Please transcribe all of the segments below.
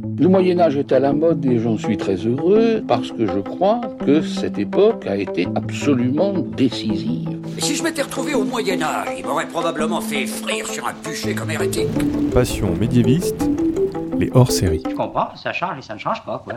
Le Moyen Âge est à la mode et j'en suis très heureux parce que je crois que cette époque a été absolument décisive. Si je m'étais retrouvé au Moyen Âge, il m'aurait probablement fait frire sur un bûcher comme hérétique. Passion médiéviste, les hors-séries. Je comprends, ça change et ça ne change pas, quoi.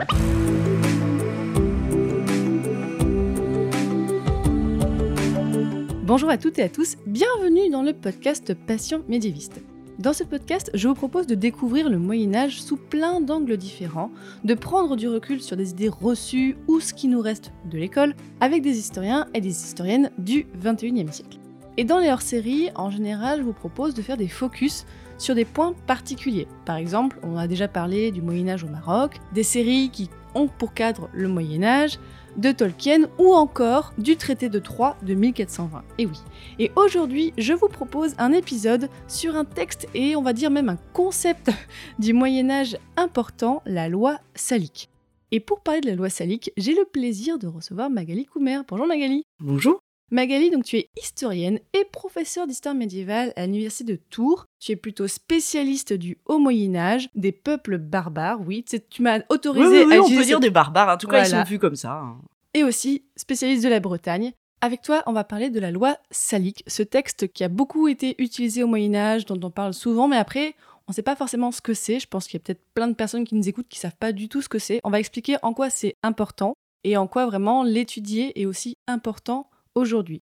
Bonjour à toutes et à tous, bienvenue dans le podcast Passion médiéviste. Dans ce podcast, je vous propose de découvrir le Moyen Âge sous plein d'angles différents, de prendre du recul sur des idées reçues ou ce qui nous reste de l'école, avec des historiens et des historiennes du 21e siècle. Et dans les hors-séries, en général, je vous propose de faire des focus sur des points particuliers. Par exemple, on a déjà parlé du Moyen Âge au Maroc, des séries qui ont pour cadre le Moyen Âge, de Tolkien ou encore du traité de Troyes de 1420. Et oui. Et aujourd'hui, je vous propose un épisode sur un texte et on va dire même un concept du Moyen Âge important, la loi salique. Et pour parler de la loi salique, j'ai le plaisir de recevoir Magali Coumer. Bonjour Magali. Bonjour. Magali, donc tu es historienne et professeure d'histoire médiévale à l'université de Tours. Tu es plutôt spécialiste du Haut Moyen Âge, des peuples barbares. Oui, tu m'as autorisé oui, oui, oui, à on utiliser peut dire des barbares. En tout cas, ils Voilà. sont vus comme ça. hein. et aussi spécialiste de la Bretagne. Avec toi, on va parler de la loi salique, ce texte qui a beaucoup été utilisé au Moyen Âge, dont on parle souvent, mais après, on ne sait pas forcément ce que c'est. Je pense qu'il y a peut-être plein de personnes qui nous écoutent qui savent pas du tout ce que c'est. On va expliquer en quoi c'est important et en quoi vraiment l'étudier est aussi important aujourd'hui.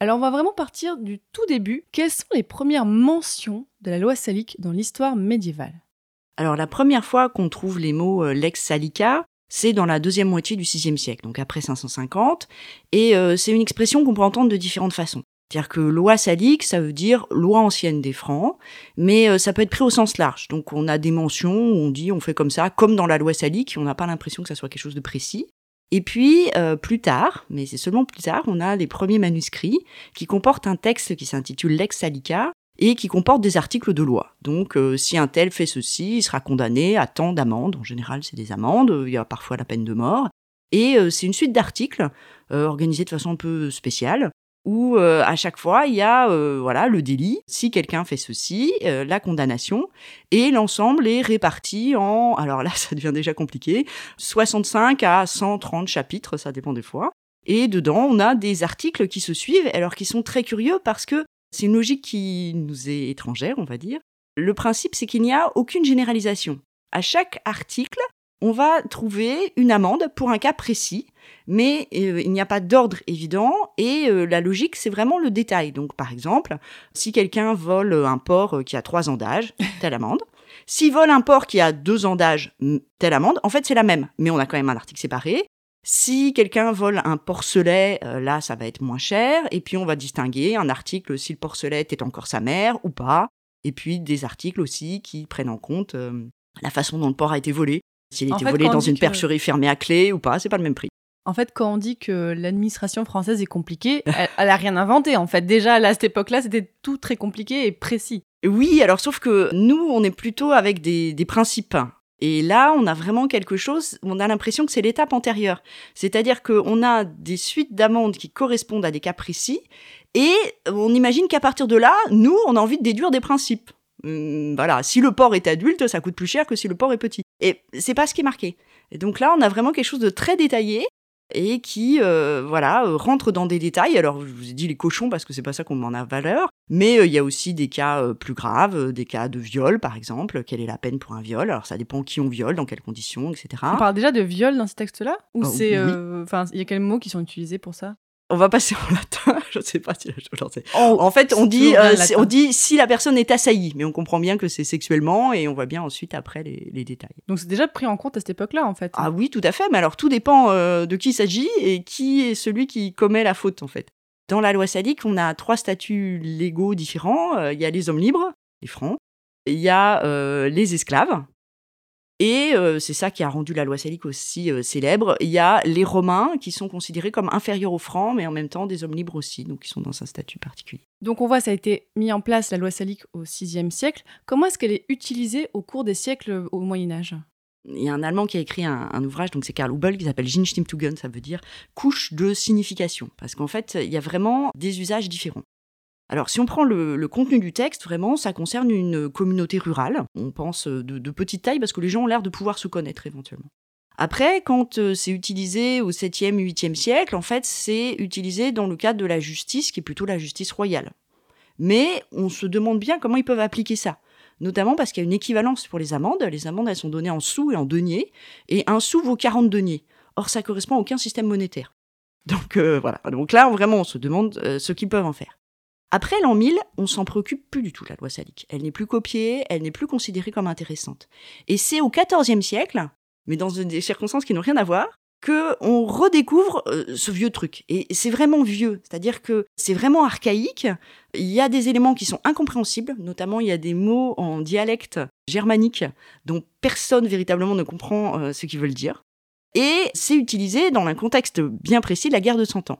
Alors on va vraiment partir du tout début. Quelles sont les premières mentions de la loi salique dans l'histoire médiévale? Alors, la première fois qu'on trouve les mots euh, lex salica, c'est dans la deuxième moitié du VIe siècle, donc après 550. Et euh, c'est une expression qu'on peut entendre de différentes façons. C'est-à-dire que loi salique, ça veut dire loi ancienne des Francs, mais euh, ça peut être pris au sens large. Donc on a des mentions où on dit on fait comme ça, comme dans la loi salique, on n'a pas l'impression que ça soit quelque chose de précis. Et puis, euh, plus tard, mais c'est seulement plus tard, on a les premiers manuscrits qui comportent un texte qui s'intitule Lex Salica et qui comporte des articles de loi. Donc, euh, si un tel fait ceci, il sera condamné à tant d'amendes. En général, c'est des amendes. Il y a parfois la peine de mort. Et euh, c'est une suite d'articles euh, organisés de façon un peu spéciale où euh, à chaque fois il y a euh, voilà le délit, si quelqu'un fait ceci, euh, la condamnation, et l'ensemble est réparti en, alors là ça devient déjà compliqué, 65 à 130 chapitres, ça dépend des fois. Et dedans, on a des articles qui se suivent, alors qui sont très curieux parce que c'est une logique qui nous est étrangère, on va dire. Le principe, c'est qu'il n'y a aucune généralisation. À chaque article, on va trouver une amende pour un cas précis, mais euh, il n'y a pas d'ordre évident et euh, la logique, c'est vraiment le détail. Donc, par exemple, si quelqu'un vole un porc euh, qui a trois ans d'âge, telle amende. S'il vole un porc qui a deux ans d'âge, telle amende. En fait, c'est la même, mais on a quand même un article séparé. Si quelqu'un vole un porcelet, euh, là, ça va être moins cher. Et puis, on va distinguer un article si le porcelet est encore sa mère ou pas. Et puis, des articles aussi qui prennent en compte la façon dont le porc a été volé. S'il a En été fait, volé dans une percherie fermée à clé ou pas, c'est pas le même prix. En fait, quand on dit que l'administration française est compliquée, elle, elle a rien inventé. En fait, déjà à cette époque-là, c'était tout très compliqué et précis. Oui, alors sauf que nous, on est plutôt avec des, des principes. Et là, on a vraiment quelque chose, on a l'impression que c'est l'étape antérieure. C'est-à-dire qu'on a des suites d'amendes qui correspondent à des cas précis, et on imagine qu'à partir de là, nous, on a envie de déduire des principes. Hum, voilà, si le porc est adulte, ça coûte plus cher que si le porc est petit. Et c'est pas ce qui est marqué. Et donc là, on a vraiment quelque chose de très détaillé et qui, euh, voilà, euh, rentre dans des détails. Alors, je vous ai dit les cochons parce que c'est pas ça qu'on met en a valeur, mais euh, il y a aussi des cas euh, plus graves, des cas de viol, par exemple. Quelle est la peine pour un viol? Alors, ça dépend qui on viole, dans quelles conditions, etc. On parle déjà de viol dans ce texte-là Ou Ah, c'est. oui. Enfin, il y a quels mots qui sont utilisés pour ça? On va passer en latin. je sais pas si je sais. Oh, En fait, on dit, euh, on dit si la personne est assaillie, mais on comprend bien que c'est sexuellement et on voit bien ensuite après les, les détails. Donc c'est déjà pris en compte à cette époque-là, en fait. Ah oui, tout à fait. Mais alors, tout dépend euh, de qui il s'agit et qui est celui qui commet la faute, en fait. Dans la loi salique, on a trois statuts légaux différents. Euh, Il y a les hommes libres, les francs. Il y a les esclaves. Et euh, c'est ça qui a rendu la loi salique aussi euh, célèbre. Il y a les Romains qui sont considérés comme inférieurs aux francs, mais en même temps des hommes libres aussi, donc ils sont dans un statut particulier. Donc on voit, ça a été mis en place, la loi salique, au VIe siècle. Comment est-ce qu'elle est utilisée au cours des siècles au Moyen-Âge Il y a un Allemand qui a écrit un, un ouvrage, donc c'est Karl Hubel, qui s'appelle Ginstimmtugen, ça veut dire couche de signification. Parce qu'en fait, il y a vraiment des usages différents. Alors, si on prend le, contenu du texte, vraiment, ça concerne une communauté rurale. On pense euh, de, petite taille parce que les gens ont l'air de pouvoir se connaître éventuellement. Après, quand euh, c'est utilisé au 7e, 8e siècle, en fait, c'est utilisé dans le cadre de la justice, qui est plutôt la justice royale. Mais on se demande bien comment ils peuvent appliquer ça. Notamment parce qu'il y a une équivalence pour les amendes. Les amendes, elles sont données en sous et en deniers. Et un sou vaut 40 deniers. Or, ça correspond à aucun système monétaire. Donc euh, voilà. Donc là, vraiment, on se demande ce qu'ils peuvent en faire. Après l'an 1000, on s'en préoccupe plus du tout, la loi salique. Elle n'est plus copiée, elle n'est plus considérée comme intéressante. Et c'est au XIVe siècle, mais dans des circonstances qui n'ont rien à voir, que on redécouvre euh, ce vieux truc. Et c'est vraiment vieux, c'est-à-dire que c'est vraiment archaïque. Il y a des éléments qui sont incompréhensibles, notamment il y a des mots en dialecte germanique dont personne véritablement ne comprend euh, ce qu'ils veulent dire. Et c'est utilisé dans un contexte bien précis, la guerre de Cent Ans.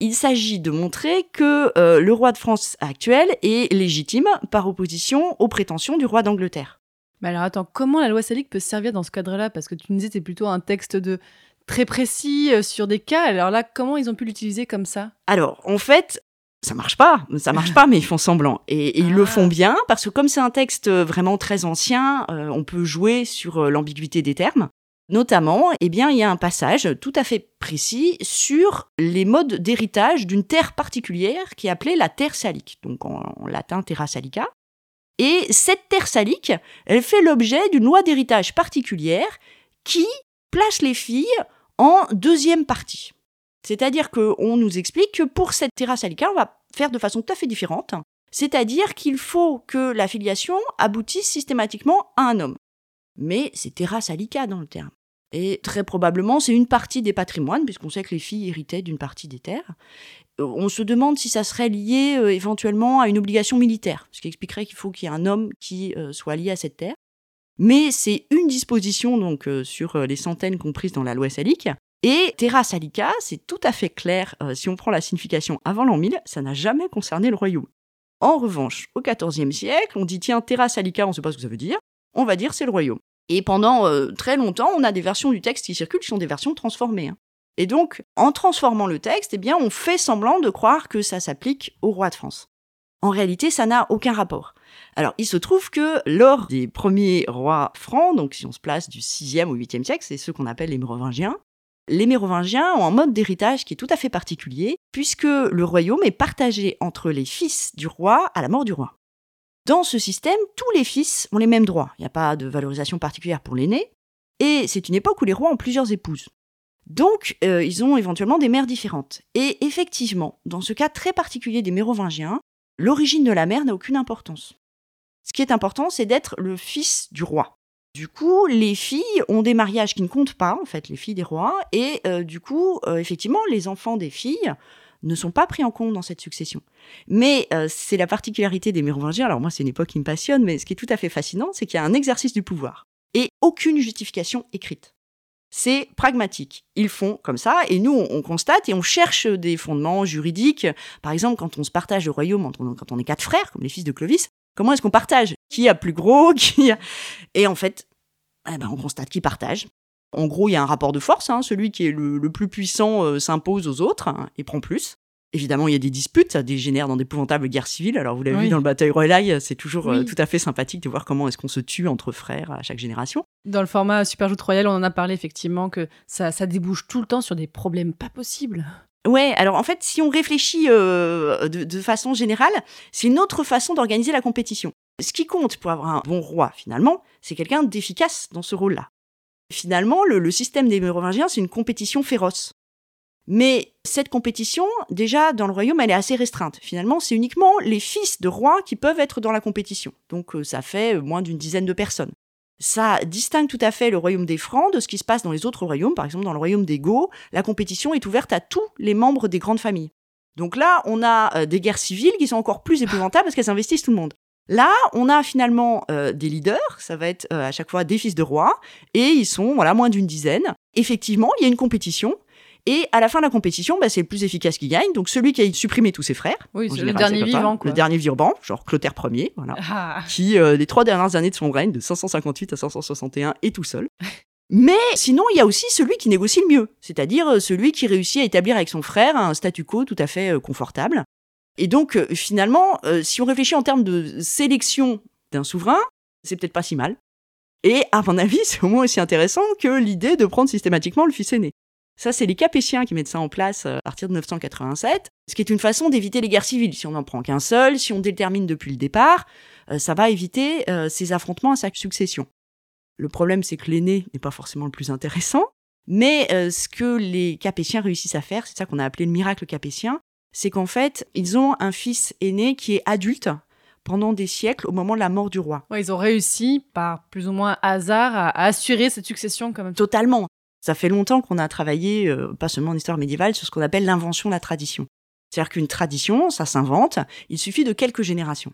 Il s'agit de montrer que euh, le roi de France actuel est légitime par opposition aux prétentions du roi d'Angleterre. Mais alors attends, comment la loi salique peut servir dans ce cadre-là? Parce que tu nous disais c'est plutôt un texte de très précis euh, sur des cas. Alors là, comment ils ont pu l'utiliser comme ça? Alors, en fait, ça marche pas, ça marche pas, mais ils font semblant. Et, et ils le Ah. font bien, parce que comme c'est un texte vraiment très ancien, euh, on peut jouer sur l'ambiguïté des termes. Notamment, eh il y a un passage tout à fait précis sur les modes d'héritage d'une terre particulière qui est appelée la terre salique, donc en, en latin terra salica. Et cette terre salique, elle fait l'objet d'une loi d'héritage particulière qui place les filles en deuxième partie. C'est-à-dire qu'on nous explique que pour cette terra salica, on va faire de façon tout à fait différente. C'est-à-dire qu'il faut que la filiation aboutisse systématiquement à un homme. Mais c'est terra salica dans le terme. Et très probablement, c'est une partie des patrimoines, puisqu'on sait que les filles héritaient d'une partie des terres. Euh, On se demande si ça serait lié euh, éventuellement à une obligation militaire, ce qui expliquerait qu'il faut qu'il y ait un homme qui euh, soit lié à cette terre. Mais c'est une disposition donc sur les centaines comprises dans la loi salique. Et terra salica, c'est tout à fait clair. si on prend la signification avant l'an 1000, ça n'a jamais concerné le royaume. En revanche, au XIVe siècle, on dit tiens, terra salica, on ne sait pas ce que ça veut dire. On va dire c'est le royaume. Et pendant euh, très longtemps, on a des versions du texte qui circulent qui sont des versions transformées. hein. Et donc, en transformant le texte, eh bien, on fait semblant de croire que ça s'applique au roi de France. En réalité, ça n'a aucun rapport. Alors, il se trouve que lors des premiers rois francs, donc si on se place du 6e au 8e siècle, c'est ceux qu'on appelle les Mérovingiens, les Mérovingiens ont un mode d'héritage qui est tout à fait particulier, puisque le royaume est partagé entre les fils du roi à la mort du roi. Dans ce système, tous les fils ont les mêmes droits. Il n'y a pas de valorisation particulière pour l'aîné. Et c'est une époque où les rois ont plusieurs épouses. Donc, euh, ils ont éventuellement des mères différentes. Et effectivement, dans ce cas très particulier des Mérovingiens, l'origine de la mère n'a aucune importance. Ce qui est important, c'est d'être le fils du roi. Du coup, les filles ont des mariages qui ne comptent pas, en fait, les filles des rois, et euh, du coup, euh, effectivement, les enfants des filles ne sont pas pris en compte dans cette succession. Mais euh, c'est la particularité des Mérovingiens, alors moi c'est une époque qui me passionne, mais ce qui est tout à fait fascinant, c'est qu'il y a un exercice du pouvoir, et aucune justification écrite. C'est pragmatique. Ils font comme ça, et nous, on, on constate et on cherche des fondements juridiques. Par exemple, quand on se partage le royaume, quand on est quatre frères, comme les fils de Clovis, comment est-ce qu'on partage? Qui a plus gros? Qui a... Et en fait, eh ben, on constate qu'ils partagent. En gros, il y a un rapport de force. hein. Celui qui est le, le plus puissant euh, s'impose aux autres hein, et prend plus. Évidemment, il y a des disputes, ça dégénère dans d'épouvantables guerres civiles. Alors, vous l'avez Oui. vu dans le bataille royale, c'est toujours euh, tout à fait sympathique de voir comment est-ce qu'on se tue entre frères à chaque génération. Dans le format Super Joute Royal, on en a parlé effectivement que ça, ça débouche tout le temps sur des problèmes pas possibles. Ouais, alors en fait, si on réfléchit euh, de, de façon générale, c'est une autre façon d'organiser la compétition. Ce qui compte pour avoir un bon roi, finalement, c'est quelqu'un d'efficace dans ce rôle-là. Finalement, le, système des Mérovingiens, c'est une compétition féroce. Mais cette compétition, déjà, dans le royaume, elle est assez restreinte. Finalement, c'est uniquement les fils de rois qui peuvent être dans la compétition. Donc, euh, ça fait euh, moins d'une dizaine de personnes. Ça distingue tout à fait le royaume des Francs de ce qui se passe dans les autres royaumes. Par exemple, dans le royaume des Goths, la compétition est ouverte à tous les membres des grandes familles. Donc là, on a euh, des guerres civiles qui sont encore plus épouvantables parce qu'elles investissent tout le monde. Là, on a finalement euh, des leaders, ça va être euh, à chaque fois des fils de rois, et ils sont voilà moins d'une dizaine. Effectivement, il y a une compétition, et à la fin de la compétition, bah, c'est le plus efficace qui gagne. Donc celui qui a supprimé tous ses frères, Oui, c'est le dernier vivant, quoi. le dernier vivant, genre Clotaire Ier, voilà Ah. qui, euh, les trois dernières années de son règne, de 558 à 561, est tout seul. Mais sinon, il y a aussi celui qui négocie le mieux, c'est-à-dire euh, celui qui réussit à établir avec son frère un statu quo tout à fait confortable. Et donc, euh, finalement, euh, si on réfléchit en termes de sélection d'un souverain, c'est peut-être pas si mal. Et à mon avis, c'est au moins aussi intéressant que l'idée de prendre systématiquement le fils aîné. Ça, c'est les Capétiens qui mettent ça en place euh, à partir de 987, ce qui est une façon d'éviter les guerres civiles. Si on n'en prend qu'un seul, si on détermine depuis le départ, ça va éviter ces affrontements à sa succession. Le problème, c'est que l'aîné n'est pas forcément le plus intéressant, mais ce que les Capétiens réussissent à faire, c'est ça qu'on a appelé le miracle capétien, c'est qu'en fait, ils ont un fils aîné qui est adulte pendant des siècles au moment de la mort du roi. Ouais, ils ont réussi, par plus ou moins hasard, à, à assurer cette succession quand même. Totalement. Ça fait longtemps qu'on a travaillé, euh, pas seulement en histoire médiévale, sur ce qu'on appelle l'invention de la tradition. C'est-à-dire qu'une tradition, ça s'invente, il suffit de quelques générations.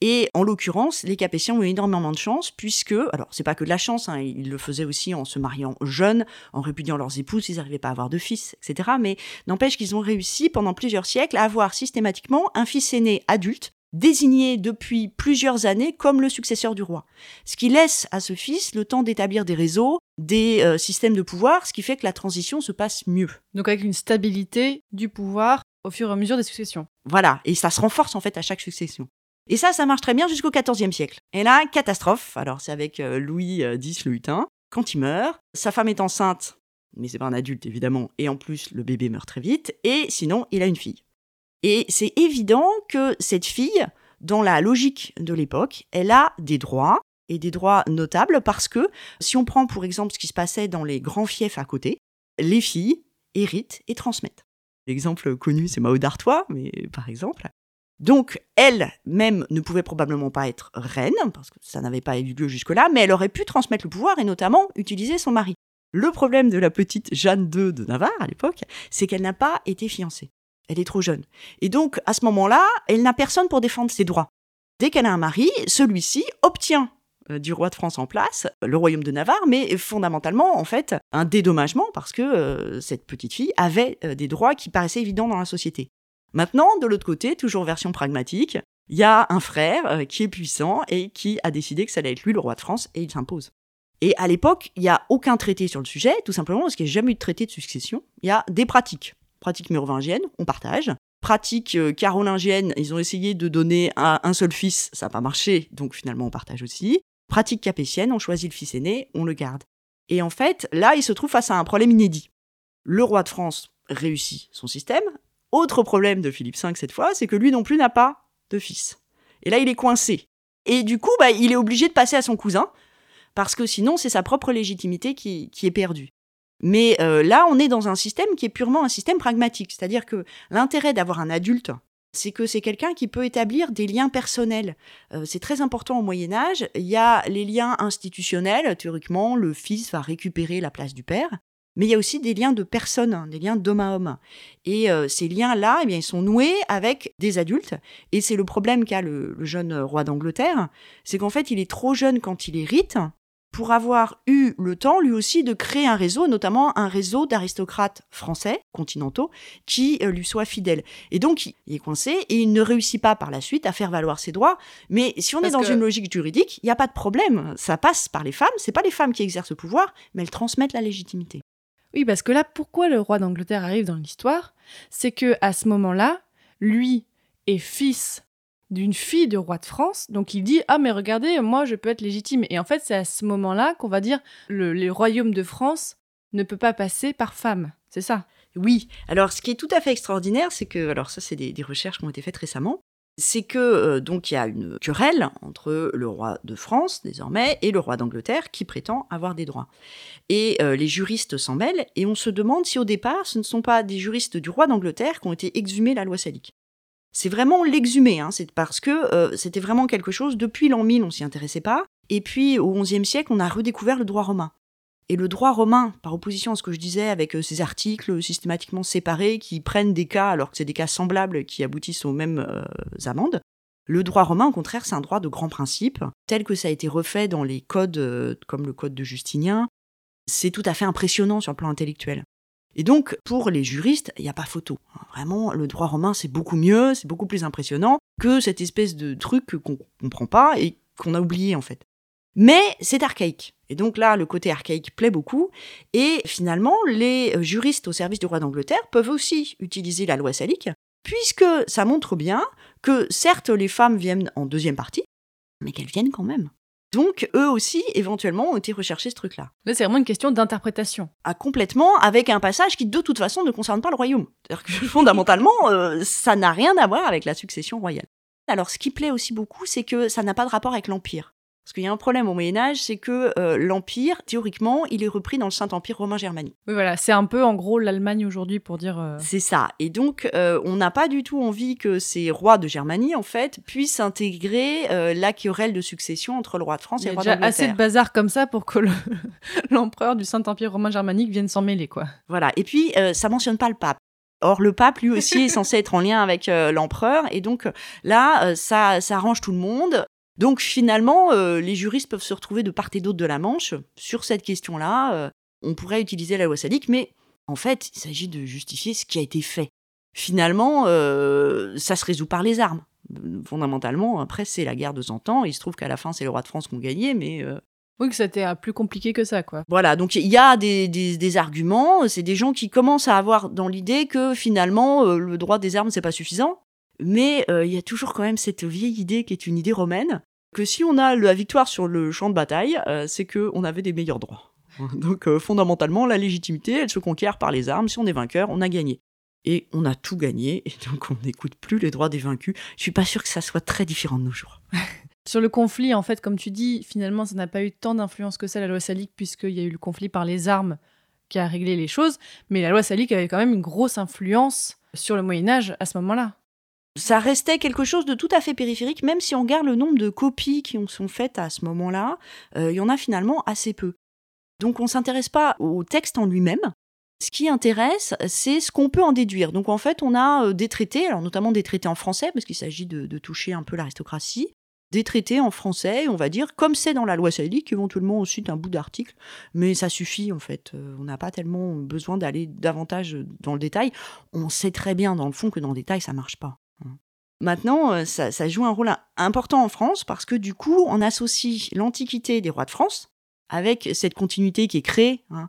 Et en l'occurrence, les Capétiens ont eu énormément de chance, puisque, alors c'est pas que de la chance, hein, ils le faisaient aussi en se mariant jeunes, en répudiant leurs épouses, ils n'arrivaient pas à avoir de fils, etc. Mais n'empêche qu'ils ont réussi pendant plusieurs siècles à avoir systématiquement un fils aîné adulte, désigné depuis plusieurs années comme le successeur du roi. Ce qui laisse à ce fils le temps d'établir des réseaux, des euh, systèmes de pouvoir, ce qui fait que la transition se passe mieux. Donc avec une stabilité du pouvoir au fur et à mesure des successions. Voilà, et ça se renforce en fait à chaque succession. Et ça, ça marche très bien jusqu'au XIVe siècle. Et là, catastrophe. Alors c'est avec euh, Louis X le Hutin. Quand il meurt, sa femme est enceinte, mais c'est pas un adulte évidemment, et en plus le bébé meurt très vite. Et sinon, il a une fille. Et c'est évident que cette fille, dans la logique de l'époque, elle a des droits et des droits notables parce que si on prend pour exemple ce qui se passait dans les grands fiefs à côté, les filles héritent et transmettent. L'exemple connu, c'est Mao d'Artois, mais par exemple. Donc, elle-même ne pouvait probablement pas être reine, parce que ça n'avait pas eu lieu jusque-là, mais elle aurait pu transmettre le pouvoir et notamment utiliser son mari. Le problème de la petite Jeanne II de Navarre à l'époque, c'est qu'elle n'a pas été fiancée. Elle est trop jeune. Et donc, à ce moment-là, elle n'a personne pour défendre ses droits. Dès qu'elle a un mari, celui-ci obtient euh, du roi de France en place, le royaume de Navarre, mais fondamentalement, en fait, un dédommagement parce que euh, cette petite fille avait euh, des droits qui paraissaient évidents dans la société. Maintenant, de l'autre côté, toujours version pragmatique, il y a un frère euh, qui est puissant et qui a décidé que ça allait être lui le roi de France et il s'impose. Et à l'époque, il n'y a aucun traité sur le sujet, tout simplement parce qu'il n'y a jamais eu de traité de succession. Il y a des pratiques. Pratiques mérovingiennes, on partage. Pratiques euh, carolingiennes, ils ont essayé de donner à un seul fils, ça n'a pas marché, donc finalement on partage aussi. Pratiques capétiennes, on choisit le fils aîné, on le garde. Et en fait, là, il se trouve face à un problème inédit. Le roi de France réussit son système. Autre problème de Philippe V cette fois, c'est que lui non plus n'a pas de fils. Et là, il est coincé. Et du coup, bah, il est obligé de passer à son cousin, parce que sinon, c'est sa propre légitimité qui, qui est perdue. Mais euh, là, on est dans un système qui est purement un système pragmatique. C'est-à-dire que l'intérêt d'avoir un adulte, c'est que c'est quelqu'un qui peut établir des liens personnels. Euh, c'est très important au Moyen Âge. Il y a les liens institutionnels. Théoriquement, le fils va récupérer la place du père. Mais il y a aussi des liens de personnes, hein, des liens d'homme à homme. Et euh, ces liens-là, eh bien, ils sont noués avec des adultes. Et c'est le problème qu'a le, le jeune roi d'Angleterre, c'est qu'en fait, il est trop jeune quand il hérite pour avoir eu le temps, lui aussi, de créer un réseau, notamment un réseau d'aristocrates français, continentaux, qui euh, lui soient fidèles. Et donc, il est coincé et il ne réussit pas par la suite à faire valoir ses droits. Mais si on Parce est dans que- une logique juridique, il n'y a pas de problème. Ça passe par les femmes. C'est pas les femmes qui exercent le pouvoir, mais elles transmettent la légitimité. Oui, parce que là, pourquoi le roi d'Angleterre arrive dans l'histoire C'est que à ce moment-là, lui est fils d'une fille de roi de France, donc il dit ah mais regardez, moi je peux être légitime. Et en fait, c'est à ce moment-là qu'on va dire le les royaumes de France ne peut pas passer par femme. C'est ça. Oui. Alors, ce qui est tout à fait extraordinaire, c'est que, alors ça, c'est des recherches qui ont été faites récemment, c'est que euh, donc il y a une querelle entre le roi de France désormais et le roi d'Angleterre qui prétend avoir des droits. Et euh, les juristes s'en mêlent et on se demande si au départ ce ne sont pas des juristes du roi d'Angleterre qui ont été exhumés la loi salique. C'est vraiment l'exhumer, hein, c'est parce que euh, c'était vraiment quelque chose. Depuis l'an 1000, on s'y intéressait pas, et puis au XIe siècle, on a redécouvert le droit romain. Et le droit romain, par opposition à ce que je disais avec euh, ces articles systématiquement séparés qui prennent des cas alors que c'est des cas semblables qui aboutissent aux mêmes euh, amendes, le droit romain, au contraire, c'est un droit de grands principes, tel que ça a été refait dans les codes euh, comme le code de Justinien. C'est tout à fait impressionnant sur le plan intellectuel. Et donc, pour les juristes, il n'y a pas photo. Vraiment, le droit romain, c'est beaucoup mieux, c'est beaucoup plus impressionnant que cette espèce de truc qu'on comprend pas et qu'on a oublié, en fait. Mais c'est archaïque. Et donc là, le côté archaïque plaît beaucoup. Et finalement, les euh, juristes au service du roi d'Angleterre peuvent aussi utiliser la loi salique puisque ça montre bien que certes les femmes viennent en deuxième partie, mais qu'elles viennent quand même. Donc eux aussi, éventuellement, ont été recherchés ce truc-là. Là, c'est vraiment une question d'interprétation. Ah, complètement, avec un passage qui de toute façon ne concerne pas le royaume. C'est-à-dire que fondamentalement, euh, ça n'a rien à voir avec la succession royale. Alors ce qui plaît aussi beaucoup, c'est que ça n'a pas de rapport avec l'Empire. Parce qu'il y a un problème au Moyen Âge, c'est que euh, l'Empire, théoriquement, il est repris dans le Saint-Empire romain germanique. Oui, voilà, c'est un peu en gros l'Allemagne aujourd'hui pour dire. euh, C'est ça. Et donc, euh, on n'a pas du tout envie que ces rois de Germanie, en fait, puissent intégrer la querelle de succession entre le roi de France Il y et a le roi déjà assez de d'Angleterre. bazar comme ça pour que le- l'empereur du Saint-Empire romain germanique vienne s'en mêler, quoi. Voilà. Et puis, ça mentionne pas le pape. Or, le pape, lui aussi, est censé être en lien avec euh, l'empereur. Et donc, là, euh, ça, ça arrange tout le monde. Donc, finalement, euh, les juristes peuvent se retrouver de part et d'autre de la Manche sur cette question-là. Euh, on pourrait utiliser la loi salique, mais en fait, il s'agit de justifier ce qui a été fait. Finalement, euh, ça se résout par les armes. Fondamentalement, après, c'est la guerre de 100 ans. Il se trouve qu'à la fin, c'est le roi de France qui ont gagné, mais Oui, que c'était plus compliqué que ça, quoi. voilà, donc il y a des, des, des arguments, c'est des gens qui commencent à avoir dans l'idée que finalement euh, le droit des armes c'est pas suffisant, mais euh, il y a toujours quand même cette vieille idée qui est une idée romaine que si on a la victoire sur le champ de bataille, euh, c'est que on avait des meilleurs droits. Donc euh, fondamentalement la légitimité elle se conquiert par les armes, si on est vainqueur, on a gagné. Et on a tout gagné, et donc on n'écoute plus les droits des vaincus. Je suis pas sûre que ça soit très différent de nos jours. Sur le conflit, en fait, comme tu dis, finalement, ça n'a pas eu tant d'influence que ça, la loi salique, puisqu'il y a eu le conflit par les armes qui a réglé les choses. Mais la loi salique avait quand même une grosse influence sur le Moyen-Âge à ce moment-là. Ça restait quelque chose de tout à fait périphérique, même si on regarde le nombre de copies qui sont faites à ce moment-là, euh, il y en a finalement assez peu. Donc on ne s'intéresse pas au texte en lui-même. Ce qui intéresse, c'est ce qu'on peut en déduire. Donc en fait, on a euh, des traités, alors notamment des traités en français, parce qu'il s'agit de, toucher un peu l'aristocratie, des traités en français, on va dire, comme c'est dans la loi salique, éventuellement ensuite un bout d'article, mais ça suffit en fait. Euh, On n'a pas tellement besoin d'aller davantage dans le détail. On sait très bien dans le fond que dans le détail, ça marche pas. Maintenant, euh, ça, ça joue un rôle im- important en France parce que du coup, on associe l'Antiquité des rois de France avec cette continuité qui est créée. hein.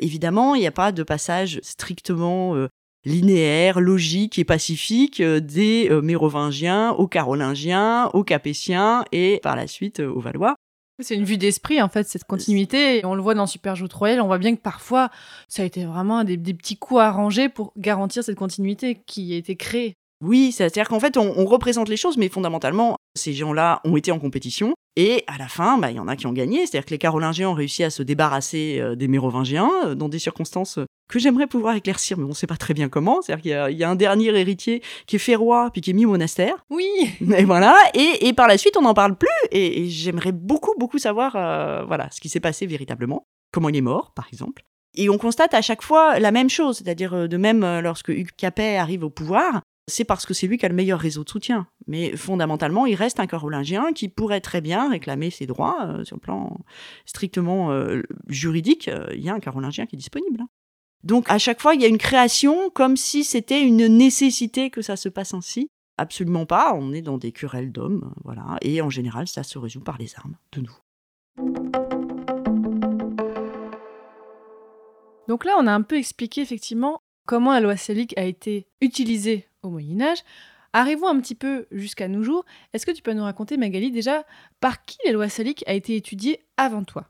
Évidemment, il n'y a pas de passage strictement euh, linéaire, logique et pacifique euh, des euh, Mérovingiens aux Carolingiens, aux Capétiens et par la suite euh, aux Valois. C'est une vue d'esprit, en fait, cette continuité. Et on le voit dans Super Joute Royal, on voit bien que parfois, ça a été vraiment des, des petits coups arrangés pour garantir cette continuité qui a été créée. Oui, c'est-à-dire qu'en fait, on, on représente les choses, mais fondamentalement, ces gens-là ont été en compétition. Et à la fin, bah, il y en a qui ont gagné. C'est-à-dire que les Carolingiens ont réussi à se débarrasser euh, des Mérovingiens euh, dans des circonstances euh, que j'aimerais pouvoir éclaircir, mais on ne sait pas très bien comment. C'est-à-dire qu'il y a- il y, a un dernier héritier qui est fait roi, puis qui est mis au monastère. Oui Et voilà. Et, et par la suite, on n'en parle plus. Et, et j'aimerais beaucoup, beaucoup savoir euh, voilà, ce qui s'est passé véritablement. Comment il est mort, par exemple. Et on constate à chaque fois la même chose. C'est-à-dire, de même, lorsque Hugues Capet arrive au pouvoir, c'est parce que c'est lui qui a le meilleur réseau de soutien. Mais fondamentalement, il reste un carolingien qui pourrait très bien réclamer ses droits euh, sur le plan strictement euh, juridique. euh, Il y a un carolingien qui est disponible. hein. Donc à chaque fois, il y a une création comme si c'était une nécessité que ça se passe ainsi. Absolument pas, on est dans des querelles d'hommes, voilà. Et en général, ça se résout par les armes, de nous. Donc là, on a un peu expliqué effectivement comment la loi salique a été utilisée au Moyen Âge. Arrivons un petit peu jusqu'à nos jours. Est-ce que tu peux nous raconter, Magali, déjà, par qui la loi salique a été étudiée avant toi?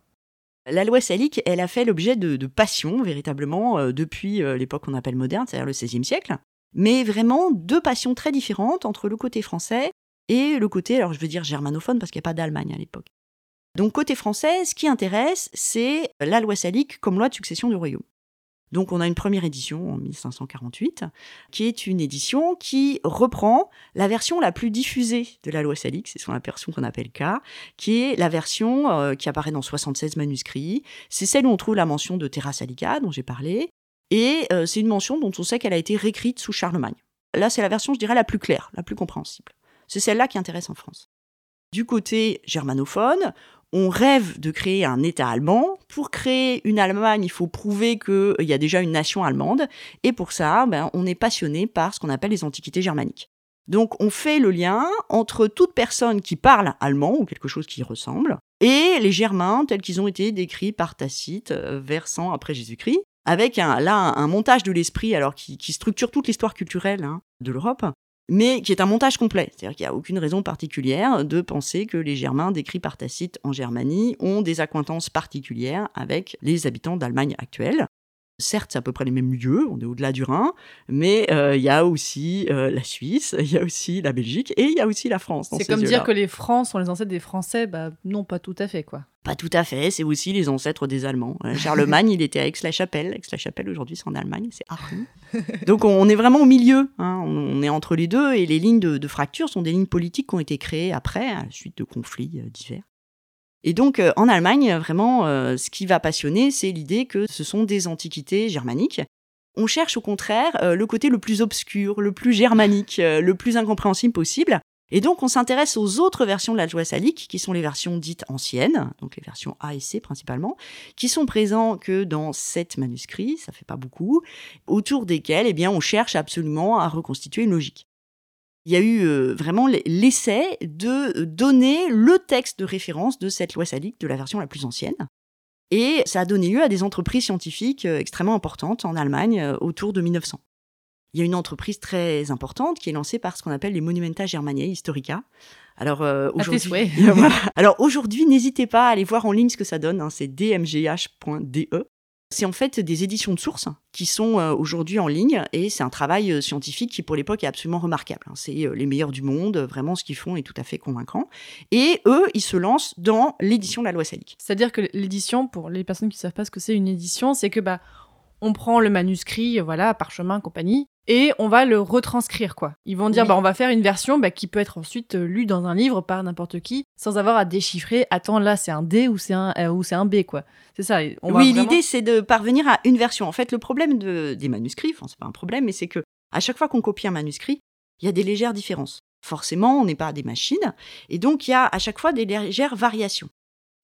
La loi salique, elle a fait l'objet de, passions, véritablement, euh, depuis euh, l'époque qu'on appelle moderne, c'est-à-dire le XVIe siècle. Mais vraiment deux passions très différentes entre le côté français et le côté, alors je veux dire germanophone, parce qu'il n'y a pas d'Allemagne à l'époque. Donc côté français, ce qui intéresse, c'est la loi salique comme loi de succession du royaume. Donc on a une première édition en 1548, qui est une édition qui reprend la version la plus diffusée de la loi salique, c'est la version qu'on appelle K, qui est la version euh, qui apparaît dans 76 manuscrits. C'est celle où on trouve la mention de Terra Salica, dont j'ai parlé, et euh, c'est une mention dont on sait qu'elle a été réécrite sous Charlemagne. Là, c'est la version, je dirais, la plus claire, la plus compréhensible. C'est celle-là qui intéresse en France. Du côté germanophone, on rêve de créer un État allemand. Pour créer une Allemagne, il faut prouver qu'il y a déjà une nation allemande. Et pour ça, ben, on est passionné par ce qu'on appelle les antiquités germaniques. Donc on fait le lien entre toute personne qui parle allemand ou quelque chose qui ressemble et les Germains tels qu'ils ont été décrits par Tacite euh, vers 100 après Jésus-Christ, avec un, là un, montage de l'esprit alors qui, qui structure toute l'histoire culturelle hein, de l'Europe, mais qui est un montage complet. C'est-à-dire qu'il n'y a aucune raison particulière de penser que les Germains décrits par Tacite en Germanie ont des accointances particulières avec les habitants d'Allemagne actuelle. Certes, c'est à peu près les mêmes lieux, on est au-delà du Rhin, mais euh, il y a aussi euh, la Suisse, il y a aussi la Belgique et il y a aussi la France. C'est comme dire que les Francs sont les ancêtres des Français, bah non, pas tout à fait quoi. Pas tout à fait, c'est aussi les ancêtres des Allemands. Euh, Charlemagne, il était à Aix-la-Chapelle. Aix-la-Chapelle, aujourd'hui, c'est en Allemagne, c'est Aachen. Donc on est vraiment au milieu, hein. on est entre les deux, et les lignes de, de, fracture sont des lignes politiques qui ont été créées après, à la suite de conflits divers. Et donc, euh, en Allemagne, vraiment, euh, ce qui va passionner, c'est l'idée que ce sont des antiquités germaniques. On cherche au contraire euh, le côté le plus obscur, le plus germanique, le plus incompréhensible possible. Et donc, on s'intéresse aux autres versions de la joie salique, qui sont les versions dites anciennes, donc les versions A et C principalement, qui sont présents que dans sept manuscrits, ça fait pas beaucoup, autour desquels, eh bien, on cherche absolument à reconstituer une logique il y a eu euh, vraiment l'essai de donner le texte de référence de cette loi salique de la version la plus ancienne. Et ça a donné lieu à des entreprises scientifiques euh, extrêmement importantes en Allemagne euh, autour de 1900. Il y a une entreprise très importante qui est lancée par ce qu'on appelle les Monumenta Germaniae Historica. Alors aujourd'hui, Alors aujourd'hui, n'hésitez pas à aller voir en ligne ce que ça donne. Hein, c'est dmgh.de. C'est en fait des éditions de sources qui sont euh, aujourd'hui en ligne et c'est un travail euh, scientifique qui pour l'époque est absolument remarquable. Hein. C'est euh, les meilleurs du monde, vraiment ce qu'ils font est tout à fait convaincant. Et eux, ils se lancent dans l'édition de la loi salique. C'est-à-dire que l'édition, pour les personnes qui ne savent pas ce que c'est une édition, c'est que bah on prend le manuscrit, voilà, parchemin, compagnie, et on va le retranscrire, quoi. Ils vont dire, bah, on va faire une version bah, qui peut être ensuite euh, lue dans un livre par n'importe qui, sans avoir à déchiffrer, attends, là, c'est un D ou c'est un, euh, ou c'est un B, quoi. C'est ça. oui, l'idée, c'est de parvenir à une version. En fait, le problème de, des manuscrits, enfin, c'est pas un problème, mais c'est que à chaque fois qu'on copie un manuscrit, il y a des légères différences. Forcément, on n'est pas des machines, et donc il y a à chaque fois des légères variations.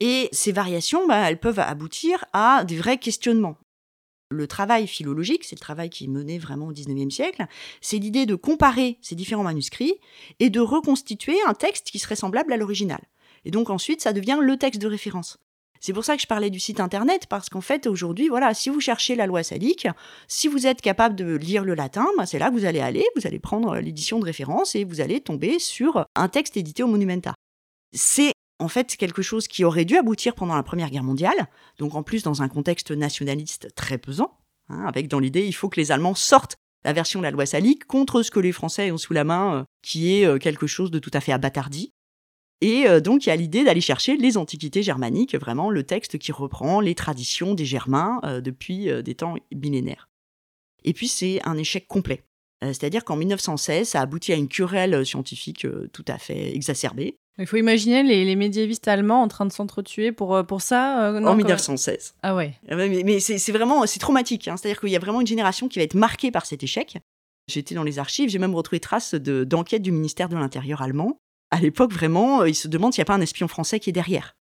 Et ces variations, bah, elles peuvent aboutir à des vrais questionnements. Le travail philologique, c'est le travail qui est mené vraiment au XIXe siècle, c'est l'idée de comparer ces différents manuscrits et de reconstituer un texte qui serait semblable à l'original. Et donc ensuite, ça devient le texte de référence. C'est pour ça que je parlais du site internet, parce qu'en fait, aujourd'hui, voilà, si vous cherchez la loi salique, si vous êtes capable de lire le latin, bah, c'est là que vous allez aller, vous allez prendre l'édition de référence et vous allez tomber sur un texte édité au Monumenta. C'est en fait quelque chose qui aurait dû aboutir pendant la Première Guerre mondiale, donc en plus dans un contexte nationaliste très pesant, hein, avec dans l'idée il faut que les Allemands sortent la version de la loi salique contre ce que les Français ont sous la main, euh, qui est euh, quelque chose de tout à fait abattardi. Et euh, donc il y a l'idée d'aller chercher les antiquités germaniques, vraiment le texte qui reprend les traditions des Germains depuis des temps millénaires. Et puis c'est un échec complet. C'est-à-dire qu'en 1916, ça aboutit à une querelle scientifique tout à fait exacerbée. Il faut imaginer les, les, médiévistes allemands en train de s'entretuer pour, euh, pour ça. Euh, en 1916. Ah ouais. Ah mais, mais c'est vraiment c'est traumatique. Hein. C'est-à-dire qu'il y a vraiment une génération qui va être marquée par cet échec. J'étais dans les archives, j'ai même retrouvé traces d'enquêtes du ministère de l'Intérieur allemand. À l'époque, vraiment, euh, ils se demandent s'il n'y a pas un espion français qui est derrière.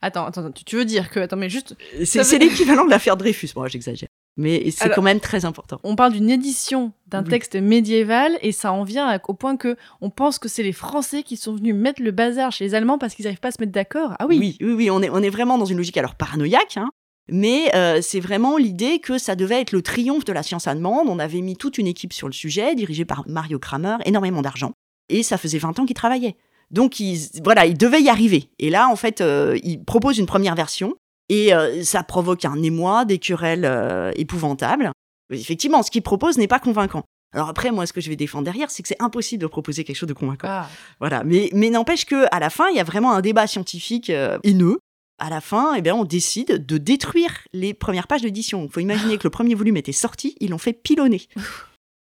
Attends, attends, tu veux dire que. Attends, mais juste. C'est l'équivalent de l'affaire Dreyfus. Moi, j'exagère mais c'est quand même très important. On parle d'une édition d'un texte médiéval et ça en vient au point que on pense que c'est les Français qui sont venus mettre le bazar chez les Allemands parce qu'ils n'arrivent pas à se mettre d'accord. Ah oui. Oui, oui, on est, on est vraiment dans une logique alors paranoïaque, hein, mais euh, c'est vraiment l'idée que ça devait être le triomphe de la science allemande. On avait mis toute une équipe sur le sujet, dirigée par Mario Kramer, énormément d'argent, et ça faisait 20 ans qu'ils travaillaient. Donc ils, voilà, ils devaient y arriver. Et là, en fait, euh, ils proposent une première version et euh, ça provoque un émoi, des querelles euh, épouvantables. Effectivement, ce qu'il propose n'est pas convaincant. Alors après, moi, ce que je vais défendre derrière, c'est que c'est impossible de proposer quelque chose de convaincant. Ah. Voilà. Mais, mais n'empêche que à la fin, il y a vraiment un débat scientifique euh, haineux. À la fin, eh bien, on décide de détruire les premières pages d'édition. Il faut imaginer que le premier volume était sorti, ils l'ont fait pilonner.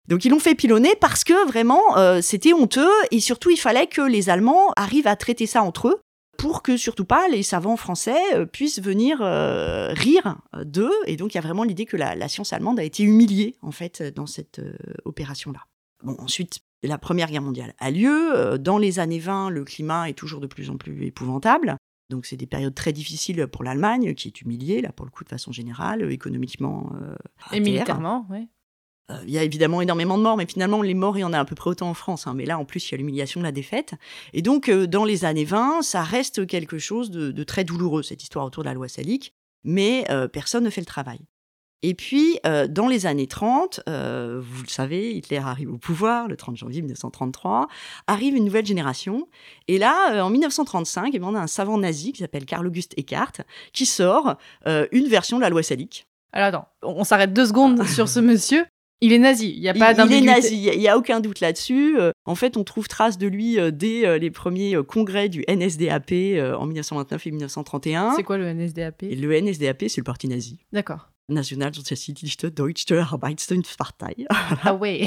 Donc ils l'ont fait pilonner parce que vraiment c'était honteux et surtout il fallait que les Allemands arrivent à traiter ça entre eux pour que surtout pas les savants français euh, puissent venir euh, rire euh, d'eux. Et donc il y a vraiment l'idée que la, science allemande a été humiliée en fait dans cette opération-là. Bon, ensuite, la Première Guerre mondiale a lieu. Dans les années 20, le climat est toujours de plus en plus épouvantable. Donc c'est des périodes très difficiles pour l'Allemagne, qui est humiliée, là pour le coup de façon générale, économiquement. et militairement, oui. Euh, il y a évidemment énormément de morts, mais finalement, les morts, il y en a à peu près autant en France. Hein. Mais là, en plus, il y a l'humiliation de la défaite. Et donc, euh, dans les années 20, ça reste quelque chose de, très douloureux, cette histoire autour de la loi salique. Mais euh, personne ne fait le travail. Et puis, euh, dans les années 30, euh, vous le savez, Hitler arrive au pouvoir le 30 janvier 1933, arrive une nouvelle génération. Et là, euh, en 1935, eh ben, on a un savant nazi qui s'appelle Karl August Eckhart qui sort une version de la loi salique. Alors attends, on s'arrête deux secondes sur ce monsieur. Il est nazi, il n'y a pas il, il est nazi, il n'y a, aucun doute là-dessus. Euh, en fait, on trouve trace de lui euh, dès euh, les premiers congrès du NSDAP en 1929 et 1931. C'est quoi le NSDAP Et le NSDAP, c'est le parti nazi. D'accord. Nationalsozialistische Deutsche Arbeitspartei. Ah ouais.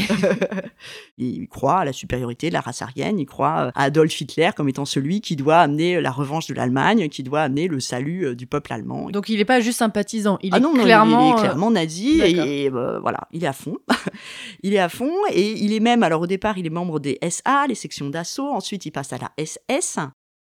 il croit à la supériorité de la race aryenne, il croit à Adolf Hitler comme étant celui qui doit amener la revanche de l'Allemagne, qui doit amener le salut euh, du peuple allemand. Donc il n'est pas juste sympathisant, il ah est non, non, il- clairement. il est euh, clairement nazi et, euh, voilà, il est à fond. il est à fond et il est même, alors au départ, il est membre des SA, les sections d'assaut, ensuite il passe à la SS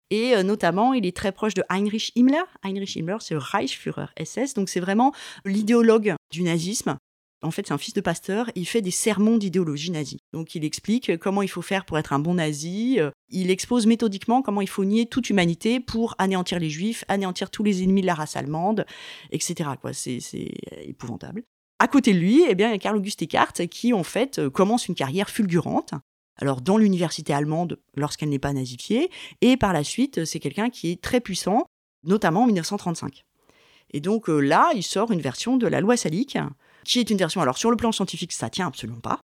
et euh, notamment il est très proche de Heinrich Himmler. Heinrich Himmler, c'est Reichsführer SS, donc c'est vraiment l'idéologue du nazisme. En fait, c'est un fils de pasteur, il fait des sermons d'idéologie nazie. Donc il explique comment il faut faire pour être un bon nazi, euh, il expose méthodiquement comment il faut nier toute humanité pour anéantir les juifs, anéantir tous les ennemis de la race allemande, etc. Quoi. C'est, c'est épouvantable. À côté de lui, eh bien, il y a Karl August Eckhart qui, en fait, euh, commence une carrière fulgurante. Alors, dans l'université allemande, lorsqu'elle n'est pas nazifiée, et par la suite, c'est quelqu'un qui est très puissant, notamment en 1935. Et donc euh, là, il sort une version de la loi salique, qui est une version, alors sur le plan scientifique, ça tient absolument pas.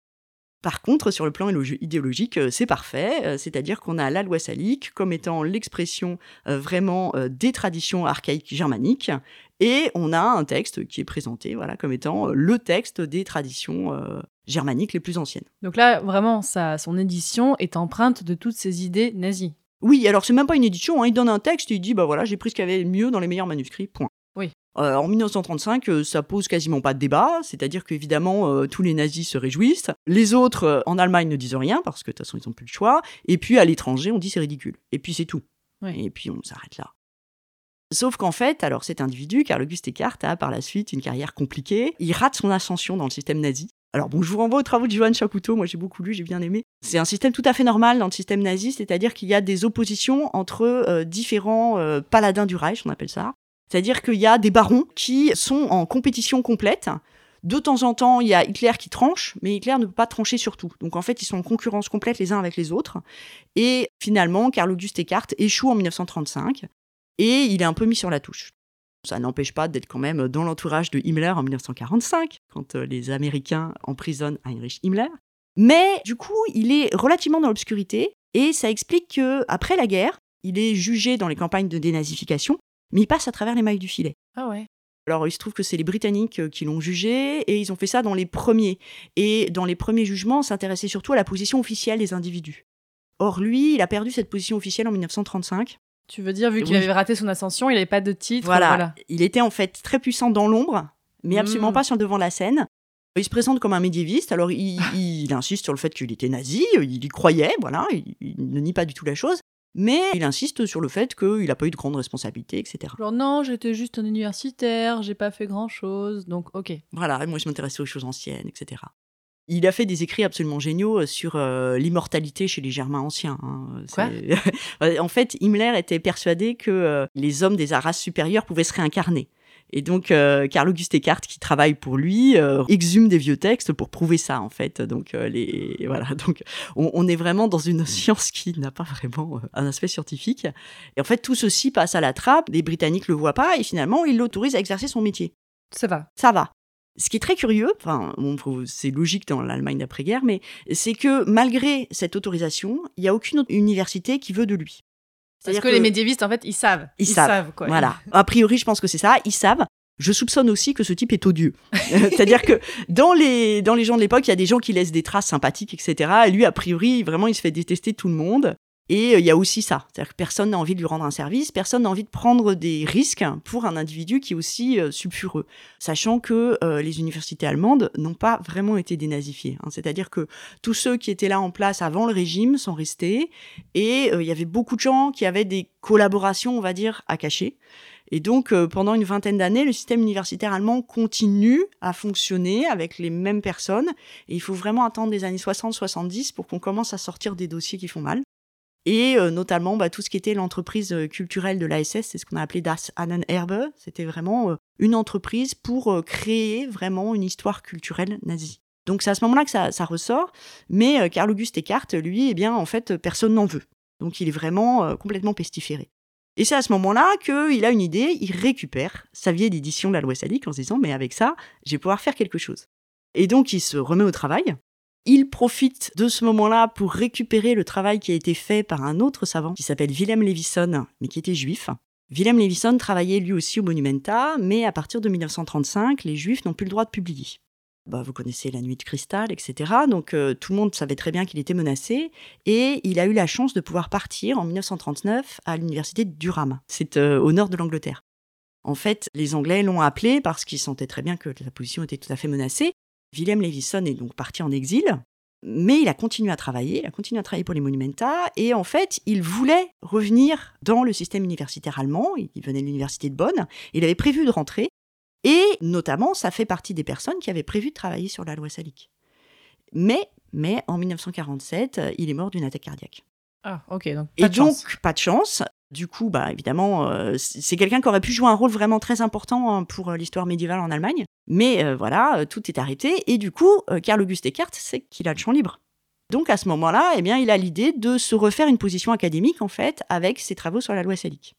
Par contre, sur le plan idéologique, euh, c'est parfait, euh, c'est-à-dire qu'on a la loi salique comme étant l'expression vraiment des traditions archaïques germaniques, et on a un texte qui est présenté voilà, comme étant euh, le texte des traditions euh, germaniques les plus anciennes. Donc là, vraiment, sa, son édition est empreinte de toutes ces idées nazies. Oui, alors c'est même pas une édition, hein, il donne un texte, il dit bah voilà, j'ai pris ce qu'il y avait de mieux dans les meilleurs manuscrits, point. Oui. Euh, en 1935, euh, ça pose quasiment pas de débat, c'est-à-dire qu'évidemment, euh, tous les nazis se réjouissent, les autres en Allemagne ne disent rien, parce que de toute façon, ils n'ont plus le choix, et puis à l'étranger, on dit c'est ridicule. Et puis c'est tout. Oui. Et puis on s'arrête là. Sauf qu'en fait, alors cet individu, Karl August Eckhart, a par la suite une carrière compliquée. Il rate son ascension dans le système nazi. Alors bon, je vous renvoie aux travaux de Johann Chapoutot, moi j'ai beaucoup lu, j'ai bien aimé. C'est un système tout à fait normal dans le système nazi, c'est-à-dire qu'il y a des oppositions entre euh, différents euh, paladins du Reich, on appelle ça. C'est-à-dire qu'il y a des barons qui sont en compétition complète. De temps en temps, il y a Hitler qui tranche, mais Hitler ne peut pas trancher sur tout. Donc en fait, ils sont en concurrence complète les uns avec les autres. Et finalement, Karl August Eckhart échoue en 1935 et il est un peu mis sur la touche. Ça n'empêche pas d'être quand même dans l'entourage de Himmler en 1945, quand euh, les Américains emprisonnent Heinrich Himmler. Mais du coup, il est relativement dans l'obscurité et ça explique que après la guerre, il est jugé dans les campagnes de dénazification, mais il passe à travers les mailles du filet. Ah ouais. Alors, il se trouve que c'est les Britanniques euh, qui l'ont jugé et ils ont fait ça dans les premiers. Et dans les premiers jugements, on s'intéressait surtout à la position officielle des individus. Or, lui, il a perdu cette position officielle en 1935. Tu veux dire, vu qu'il Oui. avait raté son ascension, il n'avait pas de titre. Voilà. voilà. Il était en fait très puissant dans l'ombre, mais absolument Mm. pas sur le devant de la scène. Il se présente comme un médiéviste, alors il, il insiste sur le fait qu'il était nazi, il y croyait, voilà, il, il ne nie pas du tout la chose, mais il insiste sur le fait qu'il n'a pas eu de grandes responsabilités, etc. Genre, non, j'étais juste un universitaire, j'ai pas fait grand chose, donc ok. Voilà, moi je m'intéressais aux choses anciennes, etc. Il a fait des écrits absolument géniaux euh, sur euh, l'immortalité chez les Germains anciens. hein. Quoi? C'est- en fait, Himmler était persuadé que euh, les hommes des races supérieures pouvaient se réincarner. Et donc, euh, Karl August Eckhart, qui travaille pour lui, euh, exhume des vieux textes pour prouver ça, en fait. Donc, euh, les, voilà. Donc, on, on est vraiment dans une science qui n'a pas vraiment euh, un aspect scientifique. Et en fait, tout ceci passe à la trappe. Les Britanniques le voient pas et finalement, ils l'autorisent à exercer son métier Ça va. ça va. Ce qui est très curieux, enfin, bon, c'est logique dans l'Allemagne d'après-guerre, mais c'est que malgré cette autorisation, il n'y a aucune autre université qui veut de lui. Parce C'est-à-dire que, les médiévistes, en fait, ils savent. Ils savent. quoi. Voilà. A priori, je pense que c'est ça. Ils savent. Je soupçonne aussi que ce type est odieux. C'est-à-dire que dans les, dans les gens de l'époque, il y a des gens qui laissent des traces sympathiques, etc. Et lui, a priori, vraiment, il se fait détester tout le monde. Et euh, il y a aussi ça. C'est-à-dire que personne n'a envie de lui rendre un service, personne n'a envie de prendre des risques pour un individu qui est aussi euh, sulfureux. Sachant que euh, les universités allemandes n'ont pas vraiment été dénazifiées. hein. C'est-à-dire que tous ceux qui étaient là en place avant le régime sont restés. Et euh, il y avait beaucoup de gens qui avaient des collaborations, on va dire, à cacher. Et donc, pendant une vingtaine d'années, le système universitaire allemand continue à fonctionner avec les mêmes personnes. Et il faut vraiment attendre les années 60-70 pour qu'on commence à sortir des dossiers qui font mal. Et euh, notamment bah, tout ce qui était l'entreprise euh, culturelle de l'ASS, c'est ce qu'on a appelé Das Erbe. C'était vraiment euh, une entreprise pour créer vraiment une histoire culturelle nazie. Donc c'est à ce moment-là que ça, ressort, mais Carl Auguste Eckhart, lui, eh bien, en fait, personne n'en veut. Donc il est vraiment complètement pestiféré. Et c'est à ce moment-là qu'il a une idée, il récupère sa vieille édition de la loi salique en se disant, mais avec ça, je vais pouvoir faire quelque chose. Et donc il se remet au travail. Il profite de ce moment-là pour récupérer le travail qui a été fait par un autre savant qui s'appelle Willem Levisson, mais qui était juif. Willem Levisson travaillait lui aussi au Monumenta, mais à partir de 1935, les juifs n'ont plus le droit de publier. Bah, vous connaissez la nuit de cristal, etc. Donc euh, tout le monde savait très bien qu'il était menacé et il a eu la chance de pouvoir partir en 1939 à l'université de Durham. C'est euh, au nord de l'Angleterre. En fait, les Anglais l'ont appelé parce qu'ils sentaient très bien que la position était tout à fait menacée. Willem Levisson est donc parti en exil, mais il a continué à travailler, il a continué à travailler pour les Monumenta, et en fait, il voulait revenir dans le système universitaire allemand, il venait de l'université de Bonn, il avait prévu de rentrer, et notamment, ça fait partie des personnes qui avaient prévu de travailler sur la loi salique. Mais, mais en 1947, euh, il est mort d'une attaque cardiaque. Ah, ok. Donc, Et de donc, chance. pas de chance. Du coup, bah, évidemment, euh, c'est quelqu'un qui aurait pu jouer un rôle vraiment très important hein, pour euh, l'histoire médiévale en Allemagne. Mais euh, voilà, tout est arrêté. Et du coup, Karl Auguste Eckhart, c'est qu'il a le champ libre. Donc à ce moment-là, eh bien, il a l'idée de se refaire une position académique, en fait, avec ses travaux sur la loi salique.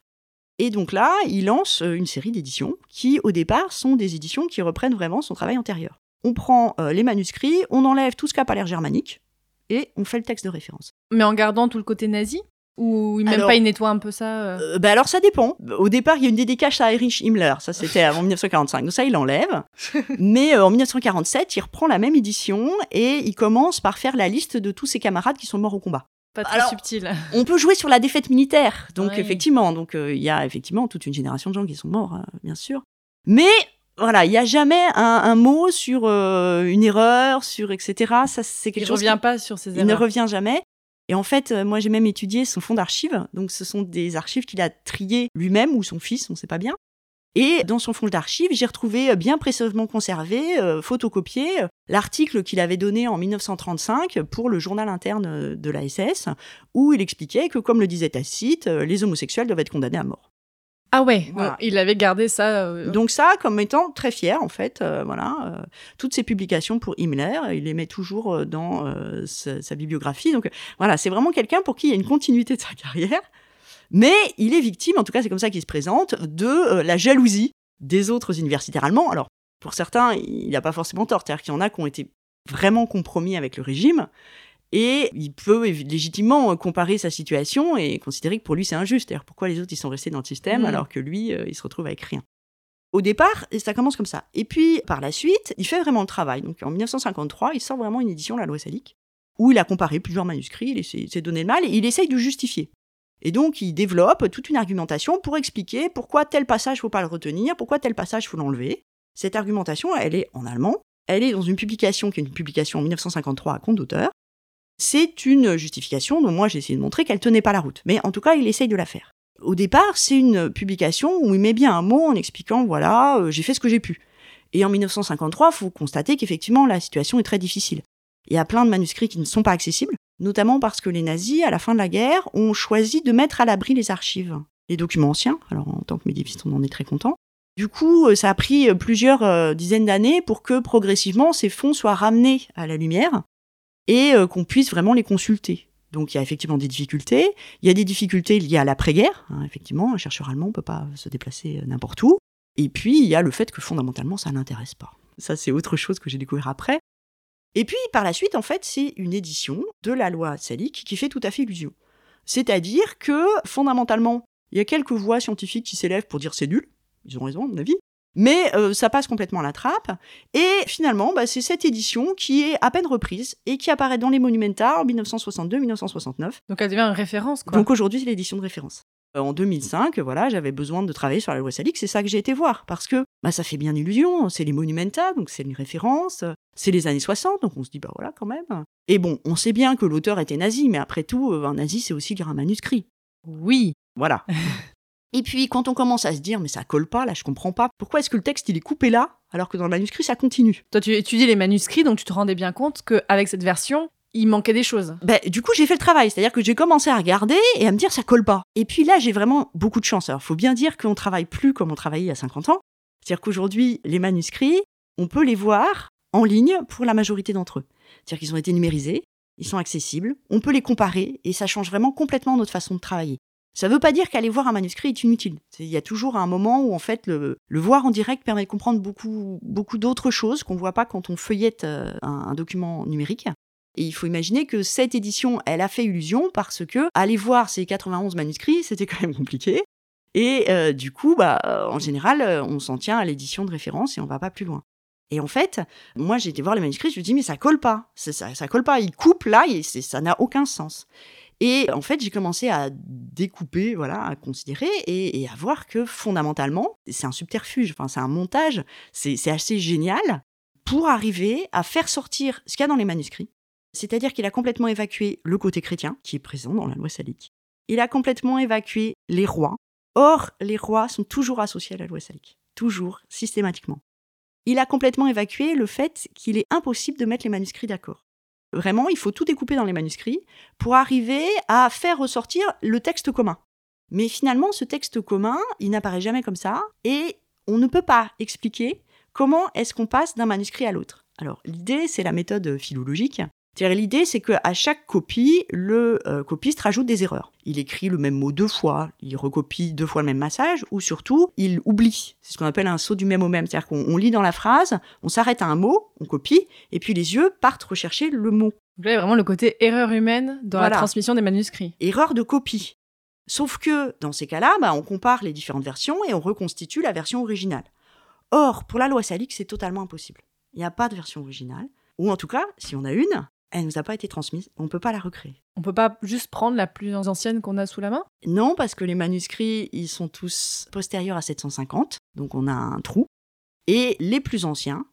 Et donc là, il lance une série d'éditions qui, au départ, sont des éditions qui reprennent vraiment son travail antérieur. On prend les manuscrits, on enlève tout ce qui n'a pas l'air germanique, et on fait le texte de référence. Mais en gardant tout le côté nazi? Ou même Alors- pas il nettoie un peu ça euh Euh, bah alors ça dépend. Au départ, il y a une dédicace à Heinrich Himmler, ça c'était avant 1945, donc ça il l'enlève. Mais euh, en 1947, il reprend la même édition et il commence par faire la liste de tous ses camarades qui sont morts au combat. Pas très Alors- subtil. On peut jouer sur la défaite militaire, donc Ouais. effectivement, donc euh, il y a effectivement toute une génération de gens qui sont morts, euh, bien sûr. Mais voilà, il n'y a jamais un, un mot sur euh, une erreur, sur etc. Ça c'est Il quelque chose revient qui- pas sur ses il ne erreurs. revient jamais. Et en fait, euh, moi, j'ai même étudié son fonds d'archives. Donc, ce sont des archives qu'il a triées lui-même ou son fils, on ne sait pas bien. Et dans son fonds d'archives, j'ai retrouvé euh, bien précieusement conservé, euh, photocopié, l'article qu'il avait donné en 1935 pour le journal interne de la SS, où il expliquait que, comme le disait Tacite, les homosexuels doivent être condamnés à mort. Ah ouais, Voilà. il avait gardé ça. euh, Donc ça, comme étant très fier, en fait, euh, voilà, euh, toutes ces publications pour Himmler, il les met toujours dans sa, sa bibliographie. Donc voilà, c'est vraiment quelqu'un pour qui il y a une continuité de sa carrière, mais il est victime, en tout cas c'est comme ça qu'il se présente, de la jalousie des autres universitaires allemands. Alors pour certains, il n'a pas forcément tort, c'est-à-dire qu'il y en a qui ont été vraiment compromis avec le régime. Et il peut légitimement euh, comparer sa situation et considérer que pour lui c'est injuste. C'est-à-dire pourquoi les autres ils sont restés dans le système Mhm. alors que lui euh, il se retrouve avec rien? Au départ, ça commence comme ça. Et puis, par la suite, il fait vraiment le travail. Donc, en 1953, il sort vraiment une édition la loi salique, où il a comparé plusieurs manuscrits, il s'est donné le mal, et il essaye de justifier. Et donc, il développe toute une argumentation pour expliquer pourquoi tel passage faut pas le retenir, pourquoi tel passage faut l'enlever. Cette argumentation, elle est en allemand, elle est dans une publication qui est une publication en 1953 à compte d'auteur. C'est une justification dont moi j'ai essayé de montrer qu'elle tenait pas la route. Mais en tout cas, il essaye de la faire. Au départ, c'est une publication où il met bien un mot en expliquant voilà, euh, j'ai fait ce que j'ai pu. Et en 1953, il faut constater qu'effectivement, la situation est très difficile. Il y a plein de manuscrits qui ne sont pas accessibles, notamment parce que les nazis, à la fin de la guerre, ont choisi de mettre à l'abri les archives, les documents anciens. Alors, en tant que médiéviste, on en est très content. Du coup, euh, ça a pris plusieurs euh, dizaines d'années pour que progressivement ces fonds soient ramenés à la lumière et euh, qu'on puisse vraiment les consulter. Donc il y a effectivement des difficultés. Il y a des difficultés liées à l'après-guerre. hein, effectivement, un chercheur allemand ne peut pas se déplacer euh, n'importe où. Et puis il y a le fait que fondamentalement ça n'intéresse pas. Ça c'est autre chose que j'ai découvert après. Et puis par la suite, en fait, c'est une édition de la loi salique qui fait tout à fait illusion. C'est-à-dire que fondamentalement, il y a quelques voix scientifiques qui s'élèvent pour dire c'est nul. Ils ont raison, à mon avis. Mais euh, ça passe complètement à la trappe. Et finalement, bah, c'est cette édition qui est à peine reprise et qui apparaît dans les Monumenta en 1962-1969. Donc elle devient une référence, quoi. Donc aujourd'hui, c'est l'édition de référence. Euh, En 2005, voilà, j'avais besoin de travailler sur la loi salique, c'est ça que j'ai été voir, parce que bah, ça fait bien illusion, c'est les Monumenta, donc c'est une référence, c'est les années 60, donc on se dit, bah voilà, quand même. Et bon, on sait bien que l'auteur était nazi, mais après tout, euh, un nazi, c'est aussi lire un manuscrit. Oui. Voilà. Et puis, quand on commence à se dire, mais ça colle pas, là, je comprends pas, pourquoi est-ce que le texte, il est coupé là, alors que dans le manuscrit, ça continue? Toi, tu étudies les manuscrits, donc tu te rendais bien compte qu'avec cette version, il manquait des choses. Ben, du coup, j'ai fait le travail. C'est-à-dire que j'ai commencé à regarder et à me dire ça colle pas. Et puis là, j'ai vraiment beaucoup de chance. Alors, faut bien dire qu'on travaille plus comme on travaillait il y a 50 ans. C'est-à-dire qu'aujourd'hui, les manuscrits, on peut les voir en ligne pour la majorité d'entre eux. C'est-à-dire qu'ils ont été numérisés, ils sont accessibles, on peut les comparer et ça change vraiment complètement notre façon de travailler. Ça ne veut pas dire qu'aller voir un manuscrit est inutile. Il y a toujours un moment où en fait le, voir en direct permet de comprendre beaucoup, beaucoup d'autres choses qu'on ne voit pas quand on feuillette euh, un, document numérique. Et il faut imaginer que cette édition, elle a fait illusion parce que aller voir ces 91 manuscrits, c'était quand même compliqué. Et euh, du coup, bah, en général, euh, on s'en tient à l'édition de référence et on va pas plus loin. Et en fait, moi, j'ai été voir les manuscrits, je me dis, mais ça colle pas. Ça, ça, colle pas. Il coupe là et ça n'a aucun sens. Et en fait, j'ai commencé à découper, voilà, à considérer et, à voir que fondamentalement, c'est un subterfuge, enfin, c'est un montage, c'est assez génial pour arriver à faire sortir ce qu'il y a dans les manuscrits. C'est-à-dire qu'il a complètement évacué le côté chrétien, qui est présent dans la loi salique. Il a complètement évacué les rois. Or, les rois sont toujours associés à la loi salique. Toujours, systématiquement. Il a complètement évacué le fait qu'il est impossible de mettre les manuscrits d'accord. Vraiment, il faut tout découper dans les manuscrits pour arriver à faire ressortir le texte commun. Mais finalement, ce texte commun, il n'apparaît jamais comme ça, et on ne peut pas expliquer comment est-ce qu'on passe d'un manuscrit à l'autre. Alors, l'idée, c'est la méthode philologique. L'idée, c'est qu'à chaque copie, le euh, copiste rajoute des erreurs. Il écrit le même mot deux fois, il recopie deux fois le même passage, ou surtout, il oublie. C'est ce qu'on appelle un saut du même au même. C'est-à-dire qu'on on lit dans la phrase, on s'arrête à un mot, on copie, et puis les yeux partent rechercher le mot. Donc là, il y a vraiment le côté erreur humaine dans la transmission des manuscrits. erreur de copie. Sauf que dans ces cas-là, bah, on compare les différentes versions et on reconstitue la version originale. Or, pour la loi salique, c'est totalement impossible. Il n'y a pas de version originale. Ou en tout cas, si on a une, elle ne nous a pas été transmise, on ne peut pas la recréer. On peut pas juste prendre la plus ancienne qu'on a sous la main? Non, parce que les manuscrits, ils sont tous postérieurs à 750, donc on a un trou. Et les plus anciens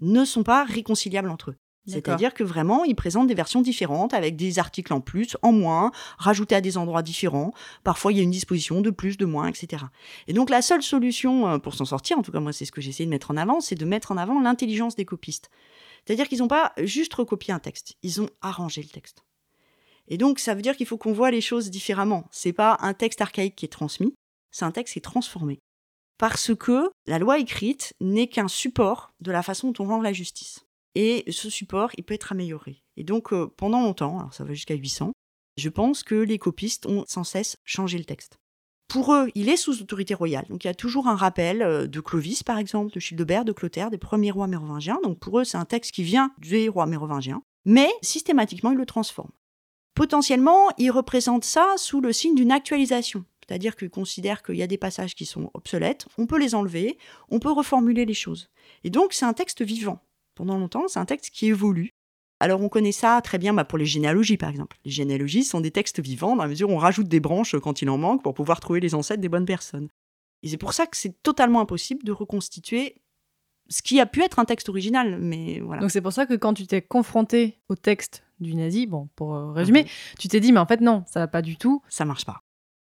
ne sont pas réconciliables entre eux. C'est-à-dire que vraiment, ils présentent des versions différentes avec des articles en plus, en moins, rajoutés à des endroits différents. Parfois, il y a une disposition de plus, de moins, etc. Et donc, la seule solution euh, pour s'en sortir, en tout cas, moi, c'est ce que j'essaie de mettre en avant, c'est de mettre en avant l'intelligence des copistes. C'est-à-dire qu'ils n'ont pas juste recopié un texte, ils ont arrangé le texte. Et donc, ça veut dire qu'il faut qu'on voit les choses différemment. C'est pas un texte archaïque qui est transmis, c'est un texte qui est transformé. Parce que la loi écrite n'est qu'un support de la façon dont on rend la justice. Et ce support, il peut être amélioré. Et donc, euh, pendant longtemps, alors ça va jusqu'à 800, je pense que les copistes ont sans cesse changé le texte. Pour eux, il est sous autorité royale. Donc il y a toujours un rappel euh, de Clovis, par exemple, de Childebert, de Clotaire, des premiers rois mérovingiens. Donc pour eux, c'est un texte qui vient des rois mérovingiens. Mais systématiquement, ils le transforment. Potentiellement, ils représentent ça sous le signe d'une actualisation. C'est-à-dire qu'ils considèrent qu'il y a des passages qui sont obsolètes, on peut les enlever, on peut reformuler les choses. Et donc, c'est un texte vivant. Pendant longtemps, c'est un texte qui évolue. Alors, on connaît ça très bien bah, pour les généalogies, par exemple. Les généalogies sont des textes vivants, dans la mesure où on rajoute des branches quand il en manque pour pouvoir trouver les ancêtres des bonnes personnes. Et c'est pour ça que c'est totalement impossible de reconstituer ce qui a pu être un texte original, mais voilà. Donc c'est pour ça que quand tu t'es confronté au texte du nazi, bon, pour euh, résumer, Mhm. tu t'es dit, mais en fait non, ça va pas du tout. Ça marche pas.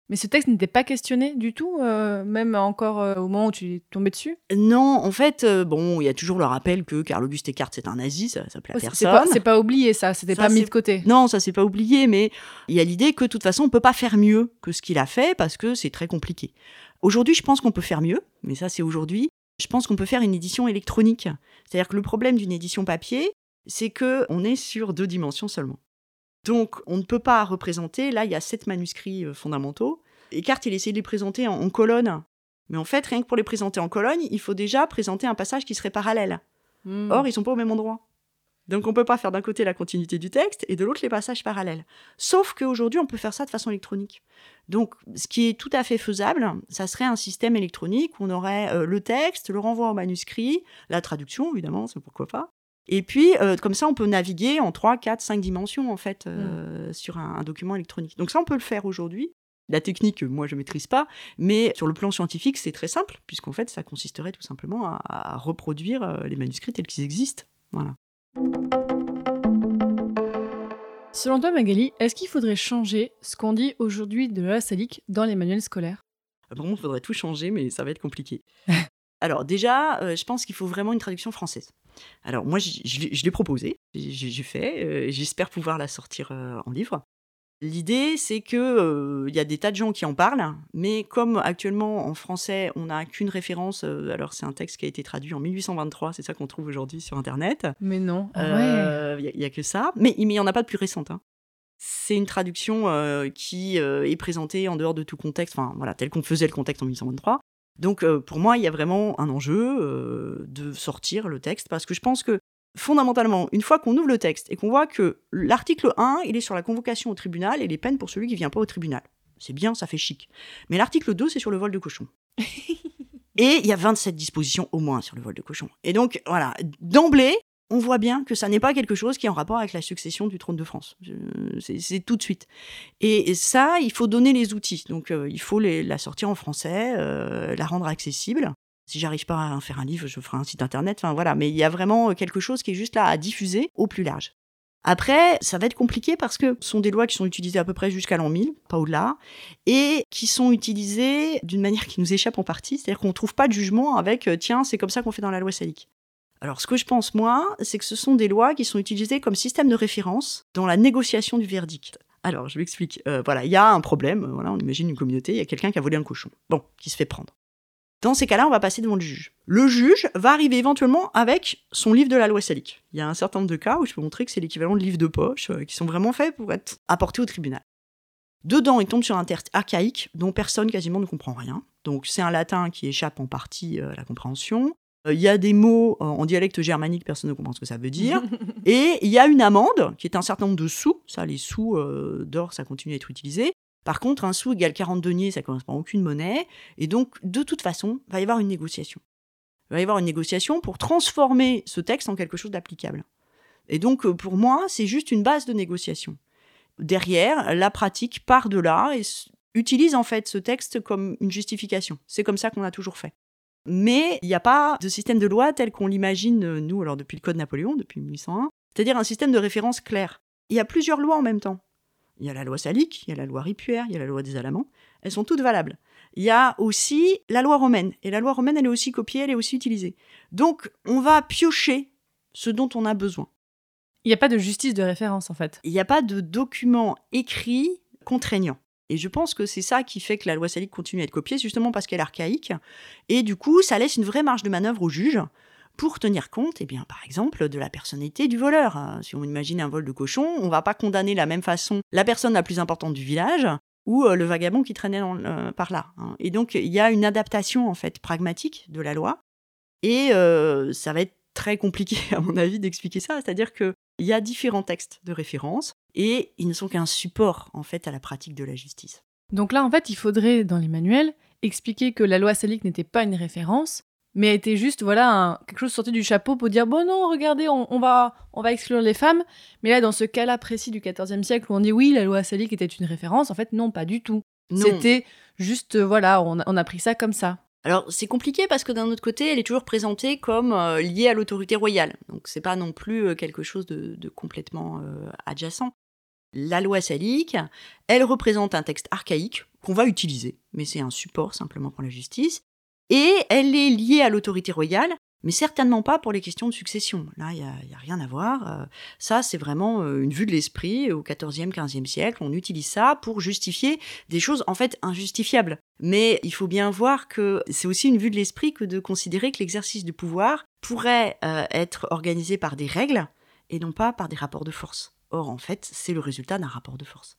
Mais ce texte n'était pas questionné du tout, euh, même encore euh, au moment où tu es tombé dessus? Non, en fait, euh, bon, il y a toujours le rappel que Carl Auguste Eckhart c'est un nazi, ça, ça plaît à C'est personne. pas, c'est pas oublié ça, c'était pas mis c'est- de côté. Non, ça s'est pas oublié, mais il y a l'idée que de toute façon, on peut pas faire mieux que ce qu'il a fait parce que c'est très compliqué. Aujourd'hui, je pense qu'on peut faire mieux, mais ça c'est aujourd'hui. Je pense qu'on peut faire une édition électronique. C'est-à-dire que le problème d'une édition papier, c'est que on est sur deux dimensions seulement. Donc, on ne peut pas représenter. Là, il y a sept manuscrits euh, fondamentaux. Eckhart, il essaie de les présenter en, en colonne. Mais en fait, rien que pour les présenter en colonne, il faut déjà présenter un passage qui serait parallèle. Hmm. Or, ils sont pas au même endroit. Donc, on peut pas faire d'un côté la continuité du texte et de l'autre les passages parallèles. Sauf qu'aujourd'hui, on peut faire ça de façon électronique. Donc, ce qui est tout à fait faisable, ça serait un système électronique où on aurait euh, le texte, le renvoi au manuscrit, la traduction, évidemment, c'est pourquoi pas. Et puis, euh, comme ça, on peut naviguer en 3, 4, 5 dimensions, en fait, euh, sur un, un document électronique. Donc, ça, on peut le faire aujourd'hui. La technique, moi, je maîtrise pas, mais sur le plan scientifique, c'est très simple, puisqu'en fait, ça consisterait tout simplement à, à reproduire euh, les manuscrits tels qu'ils existent. Voilà. Selon toi, Magali, est-ce qu'il faudrait changer ce qu'on dit aujourd'hui de la salique dans les manuels scolaires? Vraiment, il faudrait tout changer, mais ça va être compliqué. Alors déjà, euh, je pense qu'il faut vraiment une traduction française. Alors moi, je, je l'ai- je l'ai proposé, j'ai fait, euh, j'espère pouvoir la sortir euh, en livre. L'idée, c'est que euh, il y a des tas de gens qui en parlent, mais comme actuellement en français, on n'a qu'une référence. alors c'est un texte qui a été traduit en 1823, c'est ça qu'on trouve aujourd'hui sur Internet. Mais non. Ah Il n'y a, que ça. Mais il n'y en a pas de plus récente. hein. C'est une traduction euh, qui euh, est présentée en dehors de tout contexte, enfin voilà, tel qu'on faisait le contexte en 1823. Donc euh, pour moi, il y a vraiment un enjeu euh, de sortir le texte parce que je pense que fondamentalement, une fois qu'on ouvre le texte et qu'on voit que l'article 1, il est sur la convocation au tribunal et les peines pour celui qui vient pas au tribunal. C'est bien, ça fait chic. Mais l'article 2, c'est sur le vol de cochon. et il y a 27 dispositions au moins sur le vol de cochon. Et donc, voilà, d'emblée, on voit bien que ça n'est pas quelque chose qui est en rapport avec la succession du trône de France. C'est tout de suite. Et, ça, il faut donner les outils. Donc, euh, il faut les- la sortir en français, euh, la rendre accessible. Si j'arrive pas à faire un livre, je ferai un site internet. Enfin voilà, mais il y a vraiment quelque chose qui est juste là à diffuser au plus large. Après, ça va être compliqué parce que ce sont des lois qui sont utilisées à peu près jusqu'à l'an 1000, pas au-delà, et qui sont utilisées d'une manière qui nous échappe en partie, c'est-à-dire qu'on ne trouve pas de jugement avec euh, tiens, c'est comme ça qu'on fait dans la loi salique. Alors, ce que je pense, moi, c'est que ce sont des lois qui sont utilisées comme système de référence dans la négociation du verdict. Alors, je m'explique. Euh, voilà, il y a un problème. euh, Voilà, on imagine une communauté, il y a quelqu'un qui a volé un cochon. Bon, qui se fait prendre. Dans ces cas-là, on va passer devant le juge. Le juge va arriver éventuellement avec son livre de la loi salique. Il y a un certain nombre de cas où je peux montrer que c'est l'équivalent de livres de poche, euh, qui sont vraiment faits pour être apportés au tribunal. Dedans, il tombe sur un texte archaïque dont personne quasiment ne comprend rien. Donc, c'est un latin qui échappe en partie à la compréhension. Euh, Il y a des mots euh, en dialecte germanique, personne ne comprend ce que ça veut dire. Et il y a une amende, qui est un certain nombre de sous. Ça, les sous euh, d'or, ça continue à être utilisé. Par contre, un sou égale 40 deniers, ça ne correspond à aucune monnaie. Et donc, de toute façon, il va y avoir une négociation. Il va y avoir une négociation pour transformer ce texte en quelque chose d'applicable. Et donc, pour moi, c'est juste une base de négociation. Derrière, la pratique part de là et utilise en fait ce texte comme une justification. C'est comme ça qu'on a toujours fait. Mais il n'y a pas de système de loi tel qu'on l'imagine, euh, nous, alors depuis le Code Napoléon, depuis 1801, c'est-à-dire un système de référence clair. Il y a plusieurs lois en même temps. Il y a la loi salique, il y a la loi ripuaire, il y a la loi des Alamans. Elles sont toutes valables. Il y a aussi la loi romaine. Et la loi romaine, elle est aussi copiée, elle est aussi utilisée. Donc, on va piocher ce dont on a besoin. Il n'y a pas de justice de référence en fait. Il n'y a pas de document écrit contraignant. Et je pense que c'est ça qui fait que la loi salique continue à être copiée, justement parce qu'elle est archaïque. Et du coup, ça laisse une vraie marge de manœuvre au juge pour tenir compte, eh bien, par exemple, de la personnalité du voleur. Euh, Si on imagine un vol de cochon, on va pas condamner de la même façon la personne la plus importante du village ou euh, le vagabond qui traînait euh, par là. hein. Et donc, il y a une adaptation, en fait, pragmatique de la loi. Et ça va être très compliqué, à mon avis, d'expliquer ça. C'est-à-dire qu'il y a différents textes de référence et ils ne sont qu'un support, en fait, à la pratique de la justice. Donc là en fait il faudrait dans les manuels expliquer que la loi salique n'était pas une référence, mais était juste voilà un- quelque chose sorti du chapeau pour dire bon non regardez on, on va on va exclure les femmes. Mais là dans ce cas-là précis du XIVe siècle où on dit oui la loi salique était une référence, en fait non pas du tout. C'était juste voilà on a pris ça comme ça. Alors, c'est compliqué parce que d'un autre côté, elle est toujours présentée comme euh, liée à l'autorité royale. Donc, c'est pas non plus euh, quelque chose de, complètement euh, adjacent. La loi salique, elle représente un texte archaïque qu'on va utiliser, mais c'est un support simplement pour la justice. Et elle est liée à l'autorité royale, mais certainement pas pour les questions de succession. Là, il n'y a, rien à voir. Euh, ça, c'est vraiment euh, une vue de l'esprit au XIVe, XVe siècle. On utilise ça pour justifier des choses en fait injustifiables. Mais il faut bien voir que c'est aussi une vue de l'esprit que de considérer que l'exercice du pouvoir pourrait euh, être organisé par des règles et non pas par des rapports de force. Or, en fait, c'est le résultat d'un rapport de force.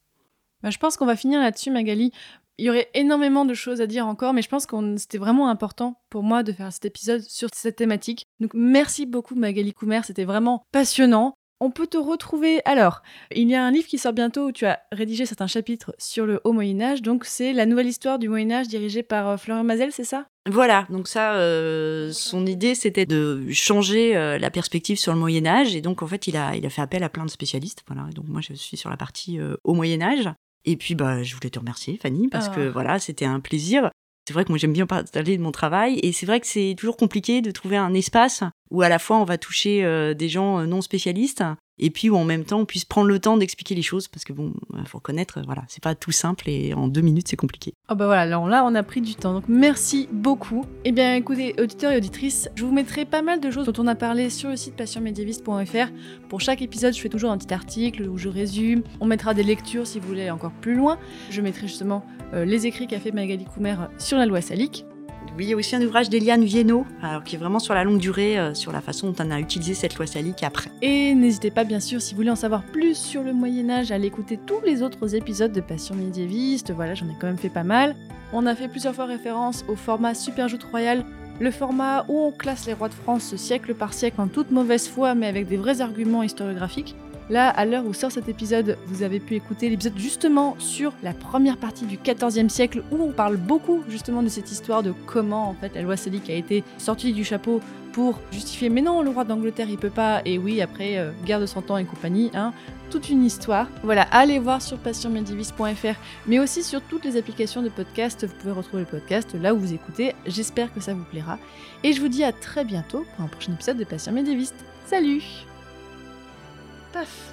Bah, je pense qu'on va finir là-dessus, Magali. Il y aurait énormément de choses à dire encore, mais je pense que c'était vraiment important pour moi de faire cet épisode sur cette thématique. Donc merci beaucoup, Magali Coumer, c'était vraiment passionnant. On peut te retrouver. Alors, il y a un livre qui sort bientôt où tu as rédigé certains chapitres sur le Haut Moyen-Âge. Donc, c'est La nouvelle histoire du Moyen-Âge dirigée par euh, Florian Mazel, c'est ça? Voilà, donc ça, euh, son idée, c'était de changer euh, la perspective sur le Moyen Âge, et donc en fait, il a, fait appel à plein de spécialistes. Voilà, donc moi, je suis sur la partie au Moyen Âge. Et puis, bah, je voulais te remercier, Fanny, parce Ah. que voilà, c'était un plaisir. C'est vrai que moi, j'aime bien parler de mon travail, et c'est vrai que c'est toujours compliqué de trouver un espace où à la fois on va toucher euh, des gens euh, non spécialistes et puis où en même temps on puisse prendre le temps d'expliquer les choses parce que bon, il faut reconnaître, voilà, c'est pas tout simple et en deux minutes c'est compliqué. Oh bah voilà, là on a pris du temps, donc merci beaucoup. Eh bien écoutez, auditeurs et auditrices, je vous mettrai pas mal de choses dont on a parlé sur le site passionmédiéviste.fr. Pour chaque épisode, je fais toujours un petit article où je résume. On mettra des lectures si vous voulez aller encore plus loin. Je mettrai justement euh, les écrits qu'a fait Magali Koumer sur la loi salique. Oui, il y a aussi un ouvrage d'Eliane Viennot, alors qui est vraiment sur la longue durée, euh, sur la façon dont on a utilisé cette loi salique après. Et n'hésitez pas, bien sûr, si vous voulez en savoir plus sur le Moyen-Âge, à aller écouter tous les autres épisodes de Passion médiéviste. Voilà, j'en ai quand même fait pas mal. On a fait plusieurs fois référence au format Super Joute Royal, le format où on classe les rois de France siècle par siècle en toute mauvaise foi, mais avec des vrais arguments historiographiques. Là, à l'heure où sort cet épisode, vous avez pu écouter l'épisode justement sur la première partie du XIVe siècle où on parle beaucoup justement de cette histoire de comment en fait la loi salique a été sortie du chapeau pour justifier mais non le roi d'Angleterre il peut pas et oui après guerre de 100 ans et compagnie hein, toute une histoire. Voilà, allez voir sur passionmedivis.fr mais aussi sur toutes les applications de podcast, vous pouvez retrouver le podcast là où vous écoutez. J'espère que ça vous plaira et je vous dis à très bientôt pour un prochain épisode de Passion Médiéviste. Salut the f-